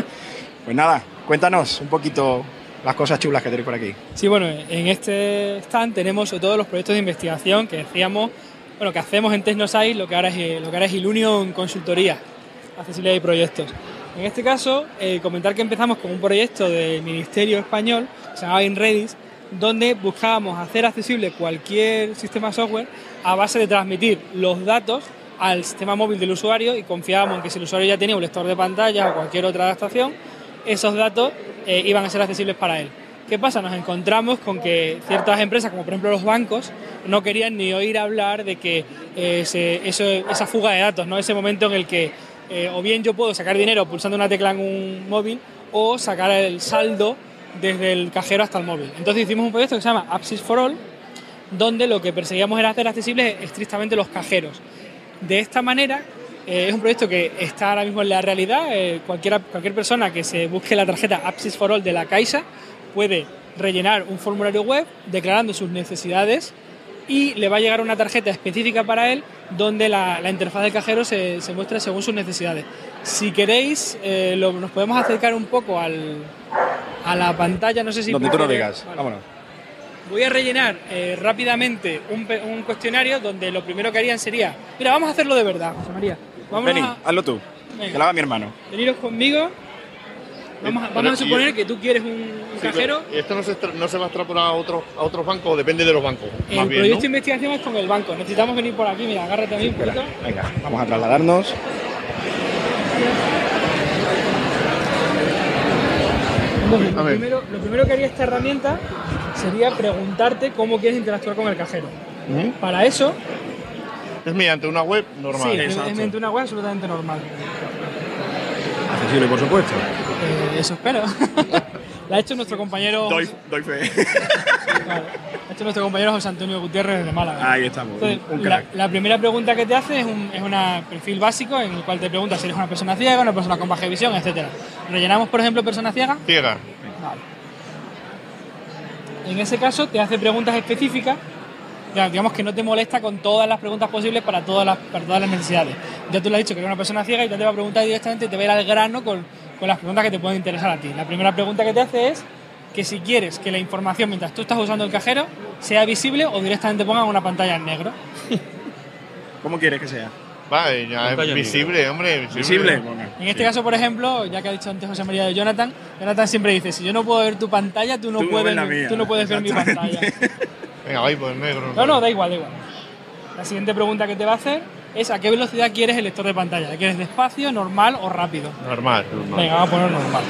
Pues nada, cuéntanos un poquito las cosas chulas que tenéis por aquí. Sí, bueno, en este stand tenemos sobre todo los proyectos de investigación que decíamos, bueno, que hacemos en Tecnosai, lo que ahora es, lo que ahora es Ilunion Consultoría, accesibilidad y proyectos. En este caso, eh, comentar que empezamos con un proyecto del Ministerio Español, que se llamaba InRedis, donde buscábamos hacer accesible cualquier sistema software a base de transmitir los datos al sistema móvil del usuario y confiábamos en que si el usuario ya tenía un lector de pantalla o cualquier otra adaptación, esos datos eh, iban a ser accesibles para él. ¿Qué pasa? Nos encontramos con que ciertas empresas, como por ejemplo los bancos, no querían ni oír hablar de que eh, se- eso- esa fuga de datos, ¿no? ese momento en el que eh, o bien yo puedo sacar dinero pulsando una tecla en un móvil o sacar el saldo desde el cajero hasta el móvil. Entonces hicimos un proyecto que se llama Apsis for All, donde lo que perseguíamos era hacer accesibles estrictamente los cajeros. De esta manera, eh, es un proyecto que está ahora mismo en la realidad. eh, cualquiera, cualquier persona que se busque la tarjeta Apsis for All de la Caixa puede rellenar un formulario web declarando sus necesidades y le va a llegar una tarjeta específica para él donde la, la interfaz del cajero se, se muestra según sus necesidades. Si queréis, eh, lo- nos podemos acercar un poco al, a la pantalla, no sé si... Donde tú lo digas. Vale. Vámonos. Voy a rellenar eh, rápidamente un, un cuestionario donde lo primero que harían sería, mira, vamos a hacerlo de verdad, José María. Vamos Vení, a hazlo tú. Venga. Que lo haga mi hermano. veniros conmigo. Vamos a, Pero, vamos a y- suponer que tú quieres un, un Sí, cajero. ¿Y esto no se, no se va a extrapolar a otros a otros bancos? Depende de los bancos. El más bien, proyecto ¿no? de investigación es con el banco. Necesitamos venir por aquí. Mira, agárrate a mí un poquito. Venga, vamos a trasladarnos. Entonces, lo primero, lo primero que haría esta herramienta sería preguntarte cómo quieres interactuar con el cajero. Ujú. Para eso, Es mediante una web normal. sí, es es mediante una web absolutamente normal. Accesible, por supuesto. Eh, eso espero. La ha hecho nuestro compañero. Doy, doy fe. Claro, ha hecho nuestro compañero José Antonio Gutiérrez de Málaga. Ahí estamos, Entonces, un, un la, la primera pregunta que te hace es un es una perfil básico en el cual te pregunta si eres una persona ciega, una persona con baja visión, etc. Rellenamos, por ejemplo, persona ciega. Ciega. Vale. En ese caso te hace preguntas específicas, digamos que no te molesta con todas las preguntas posibles para todas las, para todas las necesidades. Ya tú le has dicho que eres una persona ciega y ya te va a preguntar directamente, te va a ir al grano con, con las preguntas que te pueden interesar a ti. La primera pregunta que te hace es que si quieres que la información mientras tú estás usando el cajero sea visible o directamente pongan una pantalla en negro. ¿Cómo quieres que sea? Vale, ya Pantalla es visible, hombre. Visible. En este caso, por ejemplo, ya que ha dicho antes José María de Jonathan, Jonathan siempre dice, si yo no puedo ver tu pantalla, tú no, Tú puedes, mía. tú no puedes ver mi pantalla. Venga, vais por el negro. No, no, da igual, da igual. La siguiente pregunta que te va a hacer es a qué velocidad quieres el lector de pantalla. ¿Quieres despacio, normal o rápido? Normal, normal. Venga, vamos a poner normal.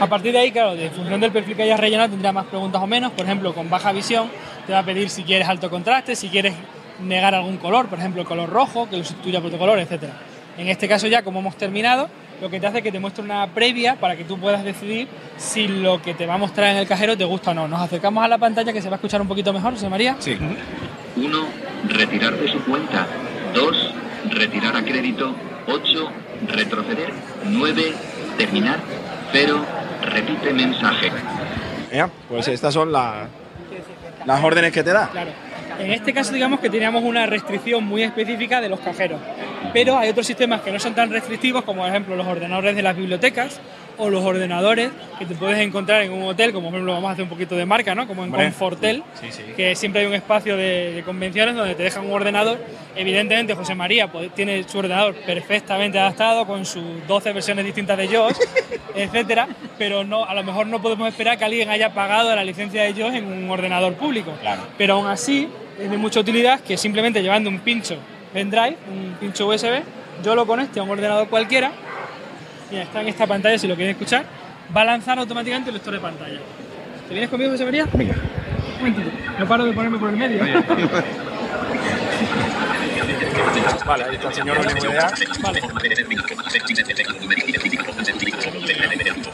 A partir de ahí, claro, de función del perfil que hayas rellenado, tendrá más preguntas o menos. Por ejemplo, con baja visión, te va a pedir si quieres alto contraste, si quieres negar algún color, por ejemplo, el color rojo, que lo sustituya por otro color, etc. En este caso, ya como hemos terminado, lo que te hace es que te muestre una previa para que tú puedas decidir si lo que te va a mostrar en el cajero te gusta o no. Nos acercamos a la pantalla que se va a escuchar un poquito mejor, José María. Sí. 1. Retirar de su cuenta. 2. Retirar a crédito. 8. Retroceder. 9. Terminar. 0. Repite mensaje. Pues estas son las, las órdenes que te da. Claro. En este caso, digamos que teníamos una restricción muy específica de los cajeros, pero hay otros sistemas que no son tan restrictivos, como por ejemplo los ordenadores de las bibliotecas o los ordenadores que te puedes encontrar en un hotel, como por ejemplo vamos a hacer un poquito de marca, ¿no? Como en Hombre. Confortel, Sí, sí. que siempre hay un espacio de, de convenciones donde te dejan un ordenador. Evidentemente José María pues, tiene su ordenador perfectamente adaptado con sus 12 versiones distintas de JAWS, etcétera, pero no, a lo mejor no podemos esperar que alguien haya pagado la licencia de JAWS en un ordenador público. Pero aún así es de mucha utilidad que simplemente llevando un pincho pendrive, un pincho USB, yo lo conecte a un ordenador cualquiera Mira, está en esta pantalla, si lo quieres escuchar, va a lanzar automáticamente el lector de pantalla. ¿Te vienes conmigo, José María? Venga. Un momentito. No paro de ponerme por el medio. Vale, ahí está el señor NVDA. Vale.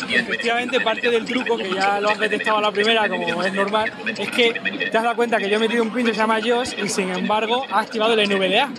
Efectivamente, parte del truco, que ya lo has detectado a la primera, como es normal, es que te has dado cuenta que yo he metido un pin que se llama JOS y sin embargo ha activado el NVDA.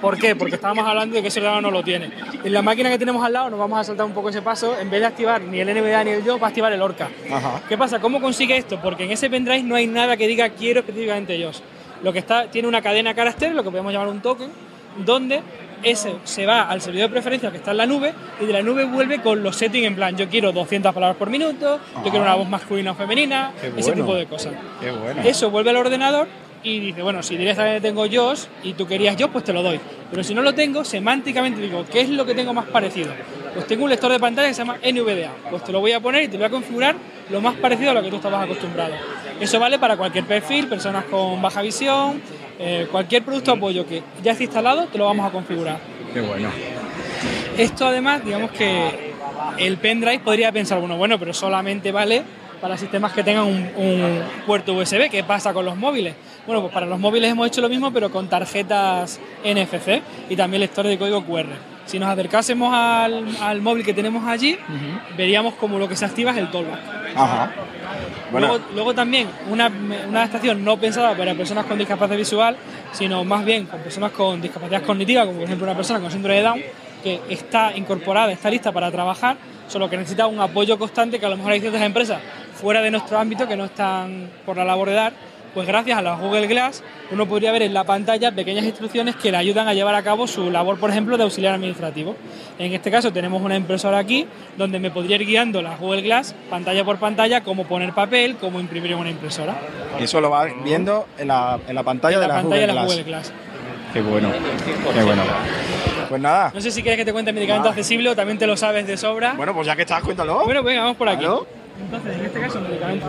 ¿Por qué? Porque estábamos hablando de que ese ordenador no lo tiene. En la máquina que tenemos al lado nos vamos a saltar un poco ese paso, en vez de activar ni el NVDA ni el JOS, va a activar el Orca. Ajá. ¿Qué pasa? ¿Cómo consigue esto? Porque en ese pendrive no hay nada que diga quiero específicamente JOS. Lo que está tiene una cadena de caracteres, lo que podemos llamar un token, donde ese se va al servidor de preferencia que está en la nube y de la nube vuelve con los settings en plan yo quiero 200 palabras por minuto, yo quiero una voz masculina o femenina, ese tipo de cosas. Qué bueno. Eso vuelve al ordenador y dice, bueno, si directamente tengo JOS y tú querías JOS, pues te lo doy. Pero si no lo tengo, semánticamente digo, ¿qué es lo que tengo más parecido? Pues tengo un lector de pantalla que se llama NVDA. Pues te lo voy a poner y te voy a configurar lo más parecido a lo que tú estabas acostumbrado. Eso vale para cualquier perfil, personas con baja visión, eh, cualquier producto de apoyo que ya esté instalado, te lo vamos a configurar. Qué bueno. Esto además, digamos que el pendrive podría pensar, bueno, bueno, pero solamente vale para sistemas que tengan un, un puerto USB. ¿Qué pasa con los móviles? Bueno, pues para los móviles hemos hecho lo mismo, pero con tarjetas NFC y también lectores de código QR. Si nos acercásemos al, al móvil que tenemos allí, veríamos como lo que se activa es el tollback. Ajá. Bueno. Luego, luego también una, una adaptación no pensada para personas con discapacidad visual, sino más bien con personas con discapacidad cognitiva, como por ejemplo una persona con síndrome de Down, que está incorporada, está lista para trabajar, solo que necesita un apoyo constante que a lo mejor hay ciertas empresas fuera de nuestro ámbito que no están por la labor de dar, pues gracias a la Google Glass uno podría ver en la pantalla pequeñas instrucciones que le ayudan a llevar a cabo su labor, por ejemplo, de auxiliar administrativo. En este caso tenemos una impresora aquí donde me podría ir guiando la Google Glass pantalla por pantalla cómo poner papel, cómo imprimir en una impresora. Y eso lo va viendo en la, en la pantalla En de la la, pantalla de la Google Glass. Qué bueno. Qué bueno. Pues nada. No sé si quieres que te cuente el medicamento accesible o también te lo sabes de sobra. Bueno, pues ya que estás, cuéntalo. Bueno, venga, vamos por aquí. Entonces, en este caso, el medicamento.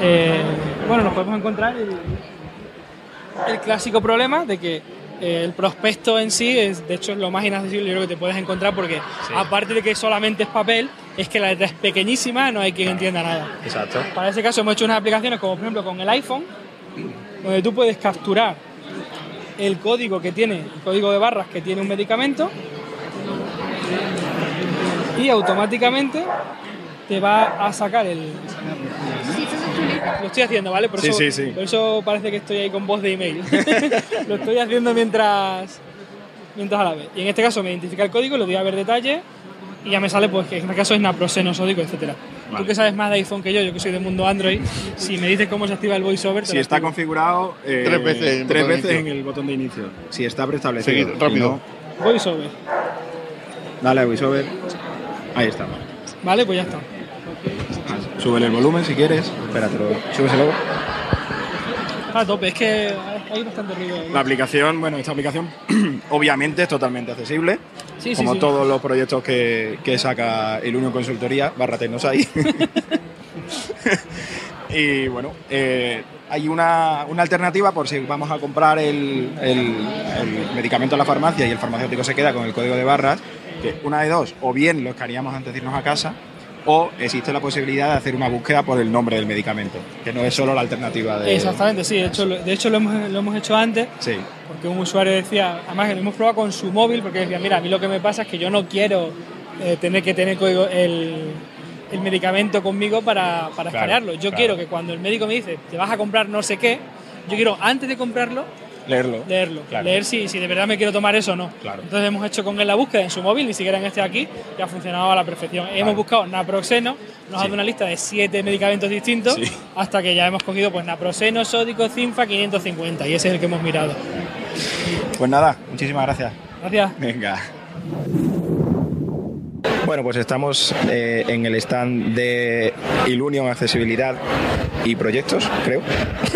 Eh, bueno, nos podemos encontrar el, el clásico problema de que eh, el prospecto en sí es, de hecho, es lo más inaccesible yo creo que te puedes encontrar porque, aparte de que solamente es papel, es que la letra es pequeñísima, no hay quien entienda nada. Exacto. Para ese caso hemos hecho unas aplicaciones como por ejemplo con el iPhone, donde tú puedes capturar el código que tiene, el código de barras que tiene un medicamento y automáticamente te va a sacar el... Lo estoy haciendo, ¿vale? Por Sí, eso, sí, sí. Por eso parece que estoy ahí con voz de email. lo estoy haciendo mientras, mientras a la vez. Y en este caso me identifica el código, le doy a ver detalle y ya me sale pues que en este caso es naproxeno sódico, etcétera. Vale. Tú que sabes más de iPhone que yo, yo que soy de mundo Android, si me dices cómo se activa el voiceover, te Si lo está activo. configurado eh, Tres veces en el tres botón de veces en inicio. el botón de inicio. Si está preestablecido. Seguid, Si rápido. no, Voiceover. dale a VoiceOver. Ahí está. Vale, pues ya está. Súbele el volumen si quieres. Espératelo. Súbeselo. A tope, es que hay bastante ruido. ahí. La aplicación, bueno, esta aplicación obviamente es totalmente accesible. Sí, como sí. todos los proyectos que, que saca el Unión Consultoría, barra Tecnosai. y bueno, eh, hay una, una alternativa por si vamos a comprar el, el- el medicamento en la farmacia y el farmacéutico se queda con el código de barras, que una de dos, o bien lo escaneamos antes de irnos a casa, o existe la posibilidad de hacer una búsqueda por el nombre del medicamento, que no es solo la alternativa de... Exactamente, sí. De hecho, lo, de hecho lo, hemos, lo hemos hecho antes. Sí. Porque un usuario decía, además que lo hemos probado con su móvil, porque decía, mira, a mí lo que me pasa es que yo no quiero eh, tener que tener el, el medicamento conmigo para, para Claro, escanearlo. Yo claro. quiero que cuando el médico me dice, te vas a comprar no sé qué, yo quiero antes de comprarlo, Leerlo. leerlo. Claro. Leer si, si de verdad me quiero tomar eso o no. Claro. Entonces hemos hecho con él la búsqueda en su móvil, ni siquiera en este de aquí, y ha funcionado a la perfección. Hemos buscado naproxeno, nos ha dado una lista de siete medicamentos distintos, Sí. hasta que ya hemos cogido pues naproxeno, sódico, cinfa, 550, y ese es el que hemos mirado. Pues nada, muchísimas gracias. Gracias. Venga. Bueno, pues estamos eh, en el stand de Ilunion Accesibilidad y Proyectos, creo.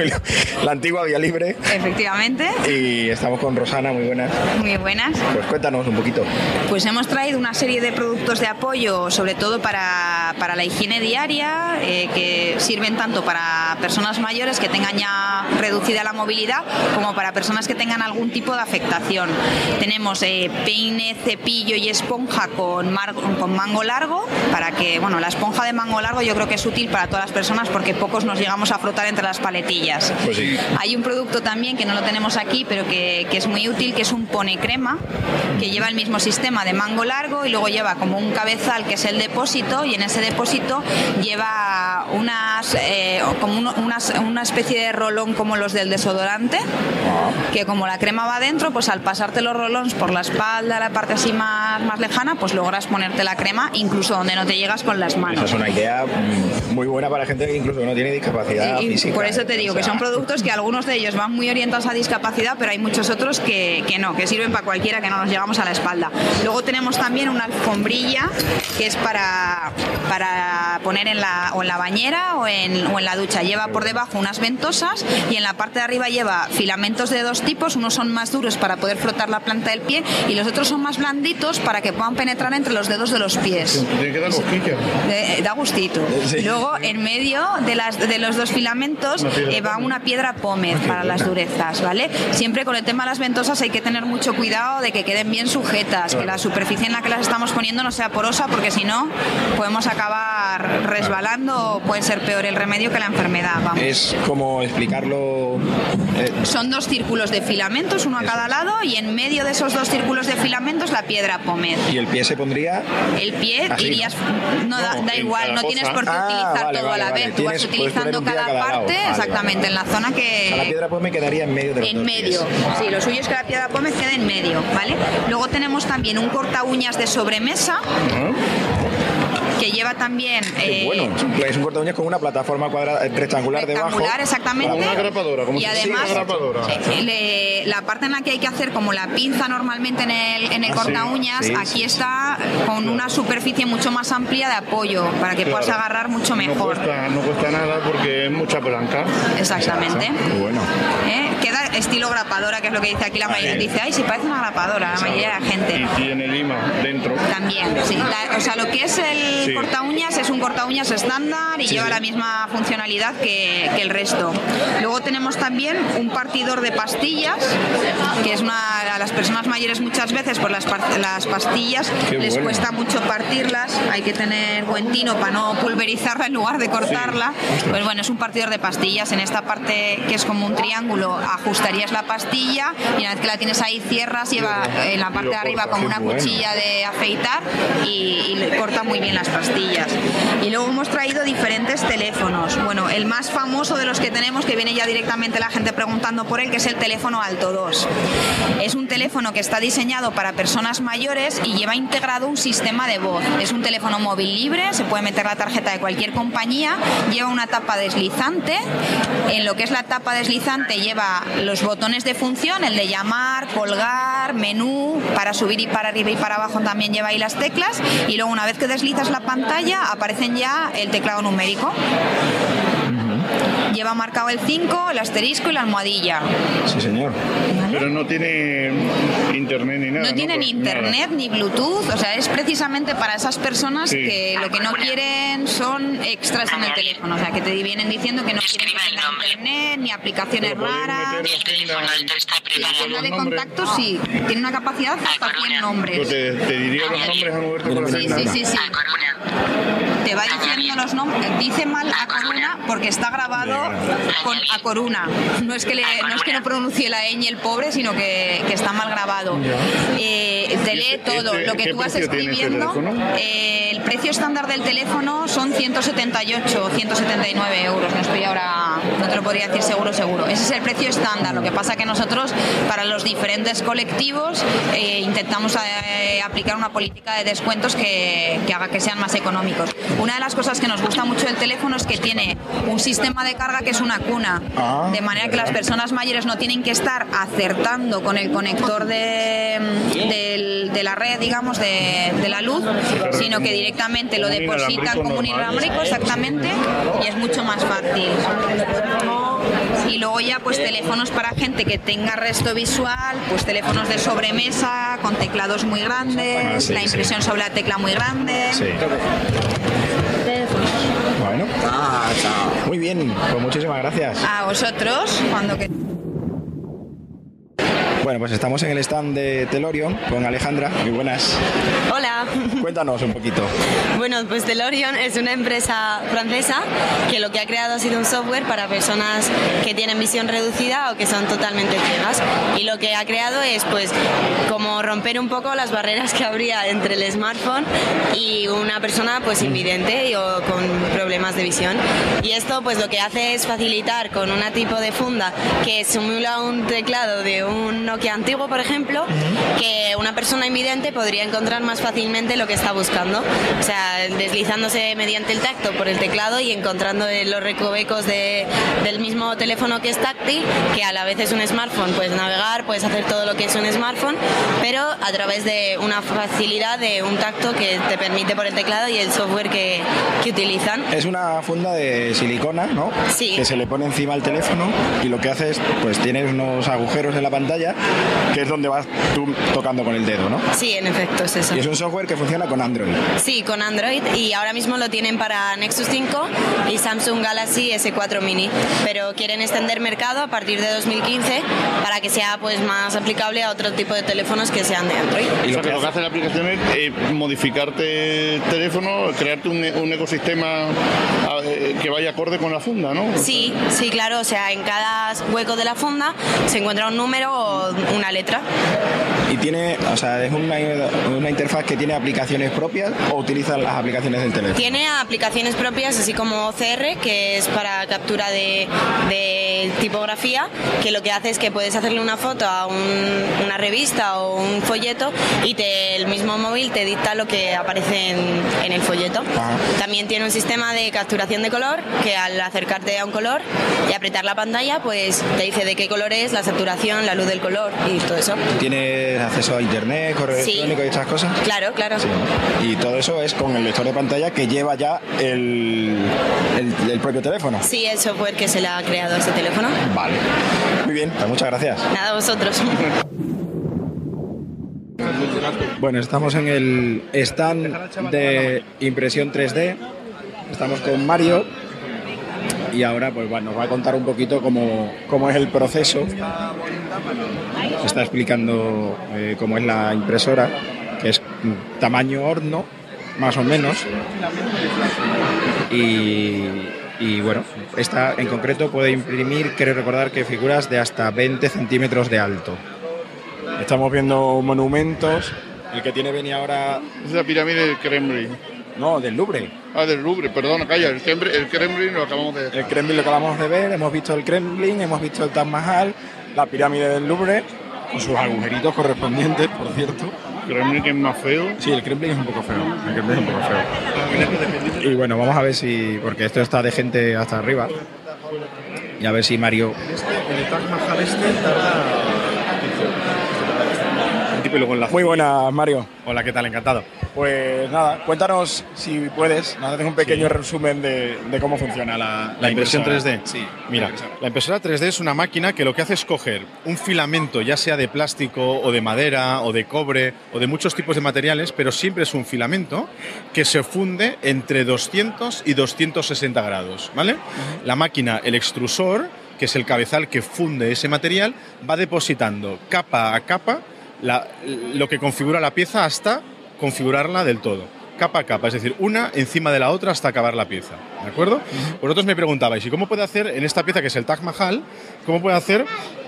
La antigua Vía Libre. Efectivamente, Y estamos con Rosana, muy buenas. muy buenas. Pues cuéntanos un poquito. Pues hemos traído una serie de productos de apoyo, sobre todo para, para la higiene diaria, eh, que sirven tanto para personas mayores que tengan ya reducida la movilidad, como para personas que tengan algún tipo de afectación. Tenemos eh, peine, cepillo y esponja con, mar- con mango largo, para que, bueno, la esponja de mango largo yo creo que es útil para todas las personas porque pocos nos llegamos a frotar entre las paletillas. Pues sí. Hay un producto también que no lo tenemos aquí, pero que, que es muy útil, que es un pone crema, que lleva el mismo sistema de mango largo y luego lleva como un cabezal que es el depósito y en ese depósito lleva unas, eh, como uno- unas- una especie de rolón como los del desodorante, que como la crema va dentro, pues al pasarte los rolons por la espalda, la parte así más, más lejana, pues logras ponerte la crema incluso donde no te llegas con las manos. Esa es una idea muy buena para gente que incluso no tiene discapacidad Y- física. por eso te digo O que sea, son productos que algunos de ellos van muy orientados a discapacidad, pero hay muchos otros que, que no, que sirven para cualquiera que no nos llegamos a la espalda. Luego tenemos también una alfombrilla que es para, para poner en la, o en la bañera o en, o en la ducha. Lleva por debajo unas ventosas y en la parte de arriba lleva filamentos de dos tipos. Unos son más duros para poder frotar la planta del pie y los otros son más blanditos para que puedan penetrar entre los dedos de los pies. Tiene que dar cosquillas. Eh, da gustito. Luego, en medio de, las, de los dos filamentos eh, va una piedra pómez para las durezas, ¿vale? Siempre con el tema de las ventosas hay que tener mucho cuidado de que queden bien sujetas, que la superficie en la que las estamos poniendo no sea porosa, porque si no, podemos acabar resbalando o puede ser peor el remedio que la enfermedad. Vamos. Es como explicarlo. eh, Son dos círculos de filamentos, uno a cada lado, y en medio de esos dos círculos de filamentos la piedra pómez. y el pie se pondría. El pie Así, irías, no, da, da igual, no tienes por qué Ah, utilizar vale, todo vale, a la vale. vez, tú vas Tienes- utilizando cada, parte, Vale, exactamente, en la zona O sea, la que... piedra pues me quedaría en medio de los En dos medio, pies. sí, lo suyo es que la piedra pómez quede en medio, ¿vale? Luego tenemos también un corta uñas de sobremesa que lleva también... Eh, bueno, es un, corta uñas con una plataforma cuadrada, eh, rectangular, debajo. rectangular, exactamente. Como una grapadora, como y si además, fuera una grapadora. eh, le- la parte en la que hay que hacer como la pinza normalmente en el, en el Ah, corta uñas, sí, aquí sí, está con una superficie mucho más amplia de apoyo para que puedas agarrar mucho No mejor. cuesta, no cuesta nada porque es mucha blanca. Exactamente. Bueno. ¿Eh? Queda estilo grapadora, que es lo que dice aquí la mayoría. Dice, ay, si parece una grapadora, la mayoría de la gente. Y tiene lima dentro. También, sí. La- o sea, lo que es el Sí. corta uñas es un corta uñas estándar y Sí, lleva sí. la misma funcionalidad que, que el resto. Luego tenemos también un partidor de pastillas, que es una a las personas mayores muchas veces por las, par- las pastillas Qué les bueno. cuesta mucho partirlas, hay que tener buen tino para no pulverizarla en lugar de cortarla. Pues bueno, es un partidor de pastillas. En esta parte que es como un triángulo, ajustarías la pastilla y una vez que la tienes ahí cierras, lleva en la parte de arriba como una cuchilla de afeitar y, y le corta muy bien las pastillas. Y luego hemos traído diferentes teléfonos. Bueno, el más famoso de los que tenemos, que viene ya directamente la gente preguntando por él, que es el teléfono Alto 2. Es un teléfono que está diseñado para personas mayores y lleva integrado un sistema de voz. Es un teléfono móvil libre, se puede meter la tarjeta de cualquier compañía, lleva una tapa deslizante. En lo que es la tapa deslizante lleva los botones de función, el de llamar, colgar, menú, para subir y para arriba y para abajo también lleva ahí las teclas. Y luego una vez que deslizas la pantalla aparecen ya el teclado numérico. Lleva marcado el 5, el asterisco y la almohadilla. Sí, señor. Pero no tiene internet ni nada. No tiene ni internet ni Bluetooth, o sea, es precisamente para esas personas Sí. que lo que no quieren son extras en el teléfono, o sea, que te vienen diciendo que no quieren que internet ni aplicaciones raras. La tienda de contactos sí, tiene una capacidad de hasta 100 Pues nombres. te, te diría los nombres a moverte por la Sí, sí, sí, sí. Te va diciendo los nombres, dice mal a Coruna porque está grabado con a Coruna. No es que le, no es que no pronuncie la ñ el pobre, sino que, que está mal grabado. Eh, te lee este- todo. este- Lo que tú vas este escribiendo. eh, el precio estándar del teléfono son 178 o 179 euros. No estoy ahora, no te lo podría decir seguro, seguro. Ese es el precio estándar. Lo que pasa que nosotros, para los diferentes colectivos, eh, intentamos eh, aplicar una política de descuentos que, que haga que sean más económicos. Una de las cosas que nos gusta mucho del teléfono es que tiene un sistema de carga que es una cuna, Ah, de manera que las personas mayores no tienen que estar acertando con el conector de, de la red, digamos, de, de la luz, sino que directamente lo depositan como un inalámbrico, exactamente, y es mucho más fácil. Y luego ya pues teléfonos para gente que tenga resto visual, pues teléfonos de sobremesa con teclados muy grandes, Ah, sí, la sí. impresión sobre la tecla muy grande. Sí. Bueno. Muy bien, pues muchísimas gracias. A vosotros, cuando que... Bueno, pues estamos en el stand de Telorion con Alejandra. Muy buenas. Hola. Cuéntanos un poquito. Bueno, pues Delorion es una empresa francesa que lo que ha creado ha sido un software para personas que tienen visión reducida o que son totalmente ciegas. Y lo que ha creado es pues como romper un poco las barreras que habría entre el smartphone y una persona pues invidente y- o con problemas de visión. Y esto pues lo que hace es facilitar con un tipo de funda que simula un teclado de un Nokia antiguo, por ejemplo, que una persona invidente podría encontrar más fácilmente lo que está buscando. O sea, deslizándose mediante el tacto por el teclado y encontrando en los recovecos de- del mismo teléfono que es táctil, que a la vez es un smartphone. Puedes navegar, puedes hacer todo lo que es un smartphone, pero a través de una facilidad de un tacto que te permite por el teclado y el software que, que utilizan. Es una funda de silicona, ¿no? Sí. Que se le pone encima al teléfono y lo que hace es, pues tienes unos agujeros en la pantalla, que es donde vas tú tocando con el dedo, ¿no? Sí, en efecto, es eso. Y es un software que funciona con Android. Sí, con Android y ahora mismo lo tienen para Nexus 5 y Samsung Galaxy S4 Mini, pero quieren extender mercado a partir de 2015 para que sea pues más aplicable a otro tipo de teléfonos que sean de Android. O sea, que lo que hace la aplicación es eh, modificarte el teléfono, crearte un, un ecosistema a- eh, que vaya acorde con la funda, ¿no? Sí, sí, claro, o sea, en cada hueco de la funda se encuentra un número o una letra. Y tiene, o sea, es una, una interfaz que tiene aplicaciones propias o utilizan las aplicaciones del teléfono. Tiene aplicaciones propias, así como OCR, que es para captura de, de tipografía, que lo que hace es que puedes hacerle una foto a un- una revista o un folleto y te- el mismo móvil te dicta lo que aparece en, en el folleto. También tiene un sistema de capturación de color, que al acercarte a un color y apretar la pantalla, pues te dice de qué color es, la saturación, la luz del color y todo eso. ¿Tienes acceso a internet, correo Sí. electrónico y estas cosas? Claro, claro. Y todo eso es con el lector de pantalla que lleva ya el, el, el propio teléfono. Sí, el software que se le ha creado a ese teléfono. Vale. Muy bien, pues muchas gracias. Nada, vosotros. Bueno, estamos en el stand de impresión 3D. Estamos con Mario. Y ahora pues bueno, nos va a contar un poquito cómo, cómo es el proceso. Está explicando eh, cómo es la impresora, que es tamaño horno, más o menos. Y, y, bueno, esta en concreto puede imprimir, quiero recordar que figuras de hasta 20 centímetros de alto. Estamos viendo monumentos. El que tiene Beni ahora. Es la pirámide del Kremlin. No, del Louvre. Ah, del Louvre, perdona, calla, el Kremlin, el Kremlin lo acabamos de El Kremlin lo acabamos de ver, hemos visto el Kremlin, hemos visto el Taj Mahal, la pirámide del Louvre, con sus agujeritos correspondientes, por cierto. Kremlin que es más feo. Sí, el Kremlin es un poco feo. El Kremlin es un poco feo. Y bueno, vamos a ver si. Porque esto está de gente hasta arriba. Y a ver si Mario. El Taj Mahal este tarda Muy buenas, Mario. Hola, ¿qué tal? Encantado. Pues nada, cuéntanos si puedes, nos haces un pequeño resumen de, de cómo funciona la, La impresión impresora. 3D. Sí, Mira, la impresora 3D es una máquina que lo que hace es coger un filamento, ya sea de plástico o de madera o de cobre o de muchos tipos de materiales, pero siempre es un filamento que se funde entre 200 y 260 grados, ¿vale? La máquina, el extrusor, que es el cabezal que funde ese material, va depositando capa a capa la- lo que configura la pieza hasta configurarla del todo. Capa a capa, es decir, una encima de la otra hasta acabar la pieza. ¿De acuerdo? Vosotros me preguntabais, ¿y cómo puede hacer en esta pieza que es el Taj Mahal, cómo puede hacer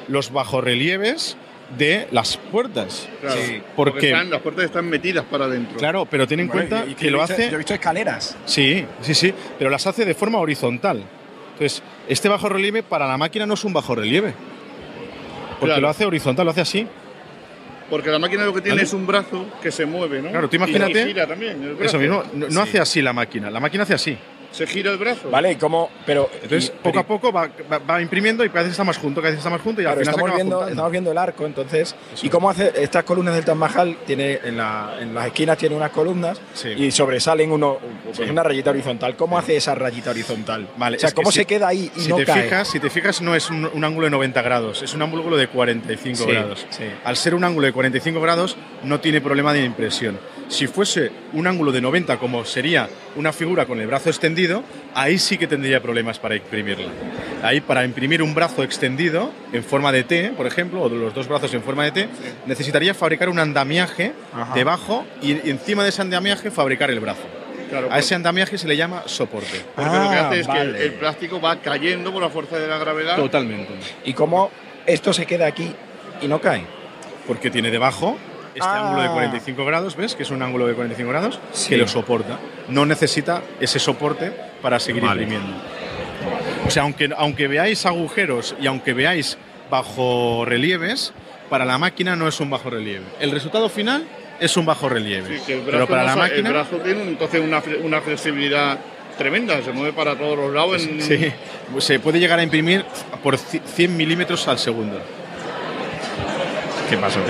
los bajorrelieves de las puertas? Claro, Sí, porque porque están- las puertas están metidas para adentro. Claro, pero ten en Vale, cuenta y- y que lo hace. yo he visto escaleras. Sí, sí, sí, pero las hace de forma horizontal. Entonces, este bajo relieve para la máquina no es un bajo relieve. Porque Claro. lo hace horizontal, lo hace así. Porque la máquina lo que tiene ¿Vale? es un brazo que se mueve, ¿no? Claro, tú imagínate. Y gira también. el brazo. Eso mismo, no, no Sí. hace así la máquina, la máquina hace así. Se gira el brazo. Vale, ¿y cómo? Pero, Entonces, poco a poco va, va- va imprimiendo y cada vez está más junto, cada vez está más junto y al final se estamos, acaba viendo, juntando. estamos viendo el arco, entonces. ¿Y cómo hace estas columnas del Taj Mahal? Tiene, en, la- en las esquinas tiene unas columnas y sobresalen uno, pues Sí. una rayita horizontal. ¿Cómo hace esa rayita horizontal? Vale, o sea, ¿cómo si- se queda ahí y si no te cae? Fijas, si te fijas, no es un, un ángulo de 90 grados, es un ángulo de 45 Sí, grados. Al ser un ángulo de 45 grados, no tiene problema de impresión. Si fuese un ángulo de 90, como sería una figura con el brazo extendido, ahí sí que tendría problemas para imprimirla. Ahí, para imprimir un brazo extendido en forma de T, por ejemplo, o los dos brazos en forma de T, necesitaría fabricar un andamiaje Ajá. debajo y encima de ese andamiaje fabricar el brazo. Claro, a ese andamiaje se le llama soporte. Porque lo que Ah, hace es que el, el plástico va cayendo por la fuerza de la gravedad. Totalmente. ¿Y cómo esto se queda aquí y no cae? Porque tiene debajo este Ah. ángulo de 45 grados, ¿ves? Que es un ángulo de 45 grados Sí. que lo soporta. No necesita ese soporte para seguir Vale. imprimiendo. O sea, aunque, aunque veáis agujeros y aunque veáis bajo relieves, para la máquina no es un bajo relieve. El resultado final es un bajo relieve. Sí, que el brazo, pero para no la máquina... el brazo tiene entonces una, una flexibilidad tremenda, se mueve para todos los lados. en- Sí, se puede llegar a imprimir por ci- 100 milímetros al segundo. ¿Qué pasó?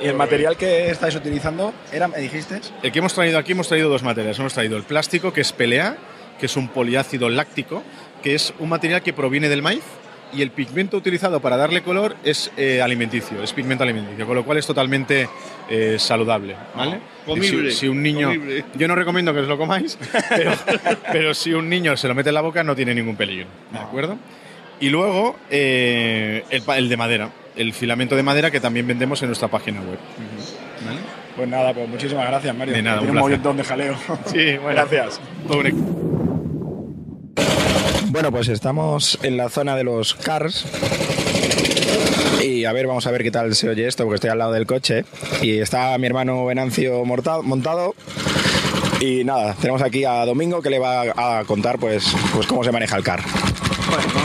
¿Y el material que estáis utilizando era, me dijiste? El que hemos traído aquí hemos traído dos materiales. Hemos traído el plástico, que es PLA, que es un poliácido láctico, que es un material que proviene del maíz, y el pigmento utilizado para darle color es eh, alimenticio, es pigmento alimenticio, con lo cual es totalmente eh, saludable. ¿vale? Comible, Y Si, si un niño, comible. yo no recomiendo que os lo comáis, pero, pero si un niño se lo mete en la boca no tiene ningún peligro. ¿De acuerdo? Y luego eh, el, de madera, el filamento de madera que también vendemos en nuestra página web. ¿Vale? Pues nada, pues muchísimas gracias, Mario. De nada, un un placer. montón de jaleo. Sí, bueno. Gracias. Un. Bueno, pues estamos en la zona de los cars. Y a ver, vamos a ver qué tal se oye esto, porque estoy al lado del coche. Y está mi hermano Venancio montado. Y nada, tenemos aquí a Domingo que le va a contar pues, pues cómo se maneja el car. Bueno,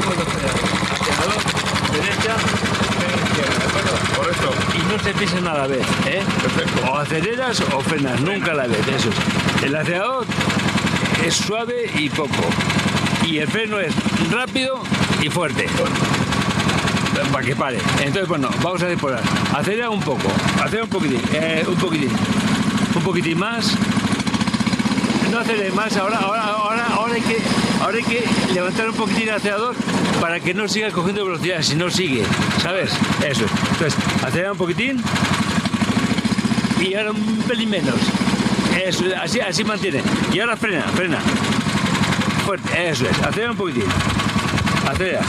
vamos a ver. Tenemos dos pedales. Acelerador, derecha, freno izquierda, ¿de acuerdo? Correcto. Y no se pisen a la vez, ¿eh? O aceleras o frenas, nunca a la vez, eso es. El acelerador es suave y poco. Y el freno es rápido y fuerte. Para que pare. Entonces, bueno, vamos a depurar. Acelera un poco, acelera un poquitín, eh, un poquitín. Un poquitín más. No acelere más, ahora, ahora, ahora, ahora, hay que, ahora hay que levantar un poquitín el acelerador para que no siga cogiendo velocidad, si no sigue, ¿sabes? Eso es. Entonces, acelera un poquitín y ahora un pelín menos. Eso, es, así, así mantiene. Y ahora frena, frena. Fuerte, eso es. Acelera un poquitín. Acelera.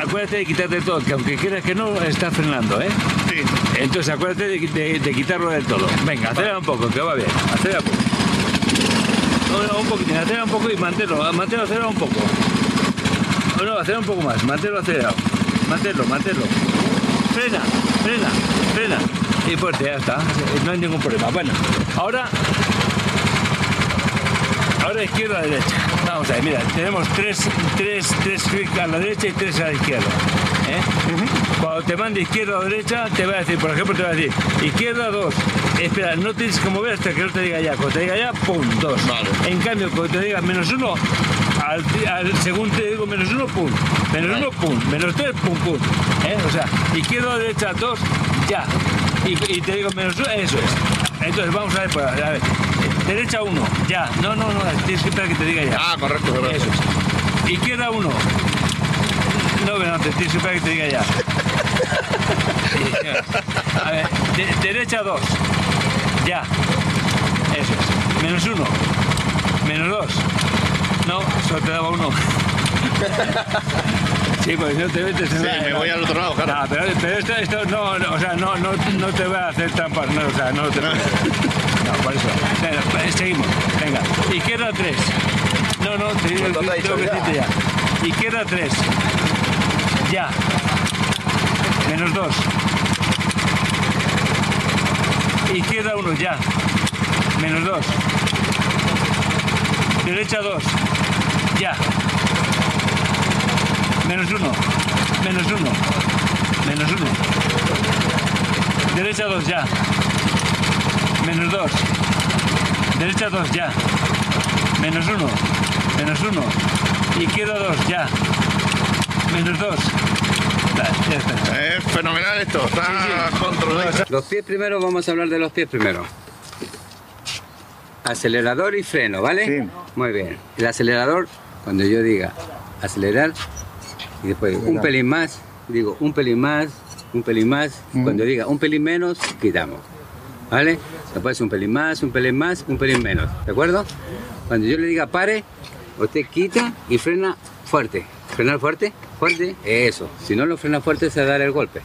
Acuérdate de quitarte todo, que aunque quieras que no, está frenando, ¿eh? Sí. Entonces acuérdate de, de- de quitarlo del todo. Venga, acelera un poco, que va bien. Acelera un poco. Un poquitín, acelera un poco y manténlo, manténlo acelerado un poco. No, no, acelera un poco más, manténlo acelerado. Manténlo, manténlo. Frena, frena, frena. Y fuerte, ya está. No hay ningún problema. Bueno, ahora. Ahora izquierda, derecha. Vamos a ver, mira, tenemos tres, tres, tres clics a la derecha y tres a la izquierda. ¿eh? Cuando te mande izquierda o derecha, te va a decir, por ejemplo, te va a decir izquierda 2. Espera, no tienes que mover hasta que no te diga ya. Cuando te diga ya, pum, 2. En cambio, cuando te diga menos 1, al, al- según te digo menos 1, pum. Menos 1, pum. Menos 3, pum, pum. ¿eh? O sea, izquierda derecha 2, ya. Y, y te digo menos 1, eso es. Entonces vamos a ver, pues, a ver. Derecha 1, ya. No, no, no, tienes que esperar que te diga ya. Ah, correcto, correcto. Eso es. Izquierda 1. No, pero antes tienes que esperar que te diga ya. De- derecha 2. Ya. Eso es. Menos 1. Menos 2. No, solo te daba 1. Sí, pues no te metes en Sí, la- me voy al otro lado, claro. No, pero, pero esto, esto no, no, o sea, no, no, no te va a hacer trampas, no, o sea, no te No, por eso. Venga, pues, seguimos. Venga, izquierda 3. No, no, te digo, ¿Cuánto te ha tengo que decirte ya. Izquierda 3. Ya. Menos 2. Izquierda 1, ya. Menos 2. Derecha 2. Ya. Menos 1. Menos 1. Menos 1. Derecha 2, ya. Menos 2. Derecha 2, ya. Menos 1. Menos 1. Izquierda 2, ya. Menos 2. Está. Es fenomenal esto, está controlado. Los pies primero, vamos a hablar de los pies primero. Acelerador y freno, ¿vale? Muy bien. El acelerador, cuando yo diga acelerar, y después un pelín más, digo un pelín más, un pelín más, y cuando diga un pelín menos, quitamos. ¿Vale? Después un pelín más, un pelín más, un pelín menos. ¿De acuerdo? Cuando yo le diga pare, usted quita y frena fuerte. ¿Frenar fuerte? Fuerte. Eso. Si no lo frena fuerte, se va a dar el golpe.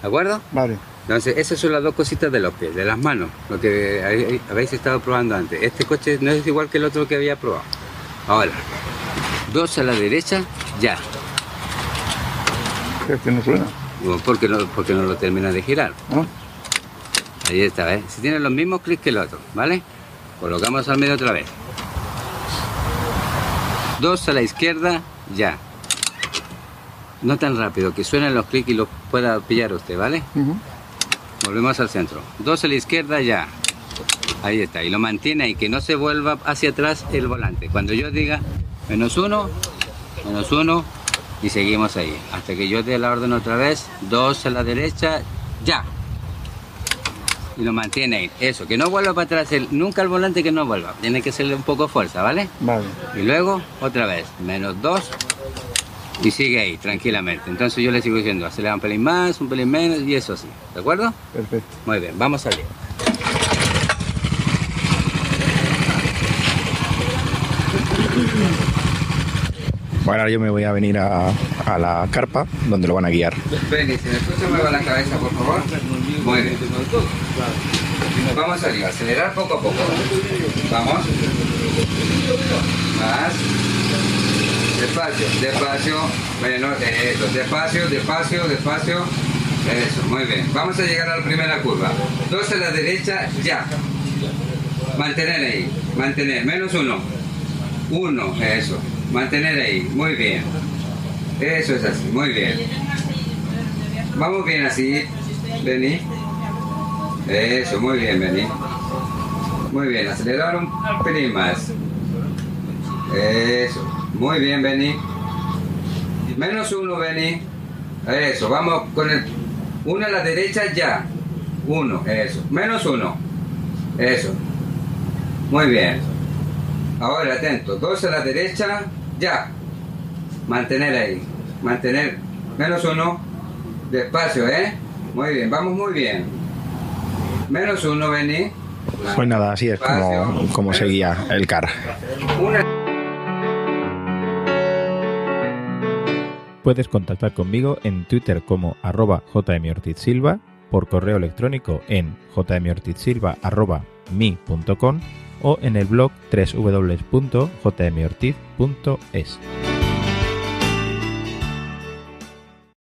¿De acuerdo? Vale. Entonces, esas son las dos cositas de los pies, de las manos, lo que habéis estado probando antes. Este coche no es igual que el otro que había probado. Ahora, dos a la derecha, ya. Es que no suena. Porque no, porque no lo termina de girar. Ahí está, ¿eh? Si tiene los mismos clics que el otro, ¿vale? Colocamos al medio otra vez. Dos a la izquierda, ya. No tan rápido, que suenen los clics y los pueda pillar usted, ¿vale? Volvemos al centro. Dos a la izquierda, ya. Ahí está. Y lo mantiene ahí, que no se vuelva hacia atrás el volante. Cuando yo diga menos uno, menos uno, y seguimos ahí. Hasta que yo dé la orden otra vez. Dos a la derecha, ya. Y lo mantiene ahí. Eso, que no vuelva para atrás. el- nunca el volante que no vuelva. Tiene que hacerle un poco fuerza, ¿vale? Vale. Y luego, otra vez, menos dos. Y sigue ahí, tranquilamente. Entonces yo le sigo diciendo, acelera un pelín más, un pelín menos, y eso así. ¿De acuerdo? Perfecto. Muy bien, vamos a salir. Bueno, ahora yo me voy a venir a, a la carpa donde lo van a guiar. Benny, si me escucha, mueva la cabeza, por favor. Muy bien. Vamos a salir, acelerar poco a poco. Vamos. Más. Despacio, despacio. Menos, eso. Despacio, despacio, despacio. Eso, muy bien. Vamos a llegar a la primera curva. Dos a la derecha, ya. Mantener ahí, mantener. Menos uno. Uno, eso. Mantener ahí, muy bien. Eso es así, muy bien. Vamos bien así, Beni. Eso, muy bien, Beni. Muy bien, acelerar un pelín. Eso, muy bien, Beni. Menos uno, Beni. Eso, vamos con el... Uno a la derecha, ya. Uno, eso. Menos uno. Eso. Muy bien. Ahora, atento. Dos a la derecha, ya. Mantener ahí. Mantener. Menos uno. Despacio, ¿eh? Muy bien, vamos muy bien. Menos uno, vení. Pues nada, así es como, como se guía el car. Una. Puedes contactar conmigo en Twitter como arroba jmortizsilva, por correo electrónico en jmortizsilva.mi.com o en el blog www.jmortiz.es.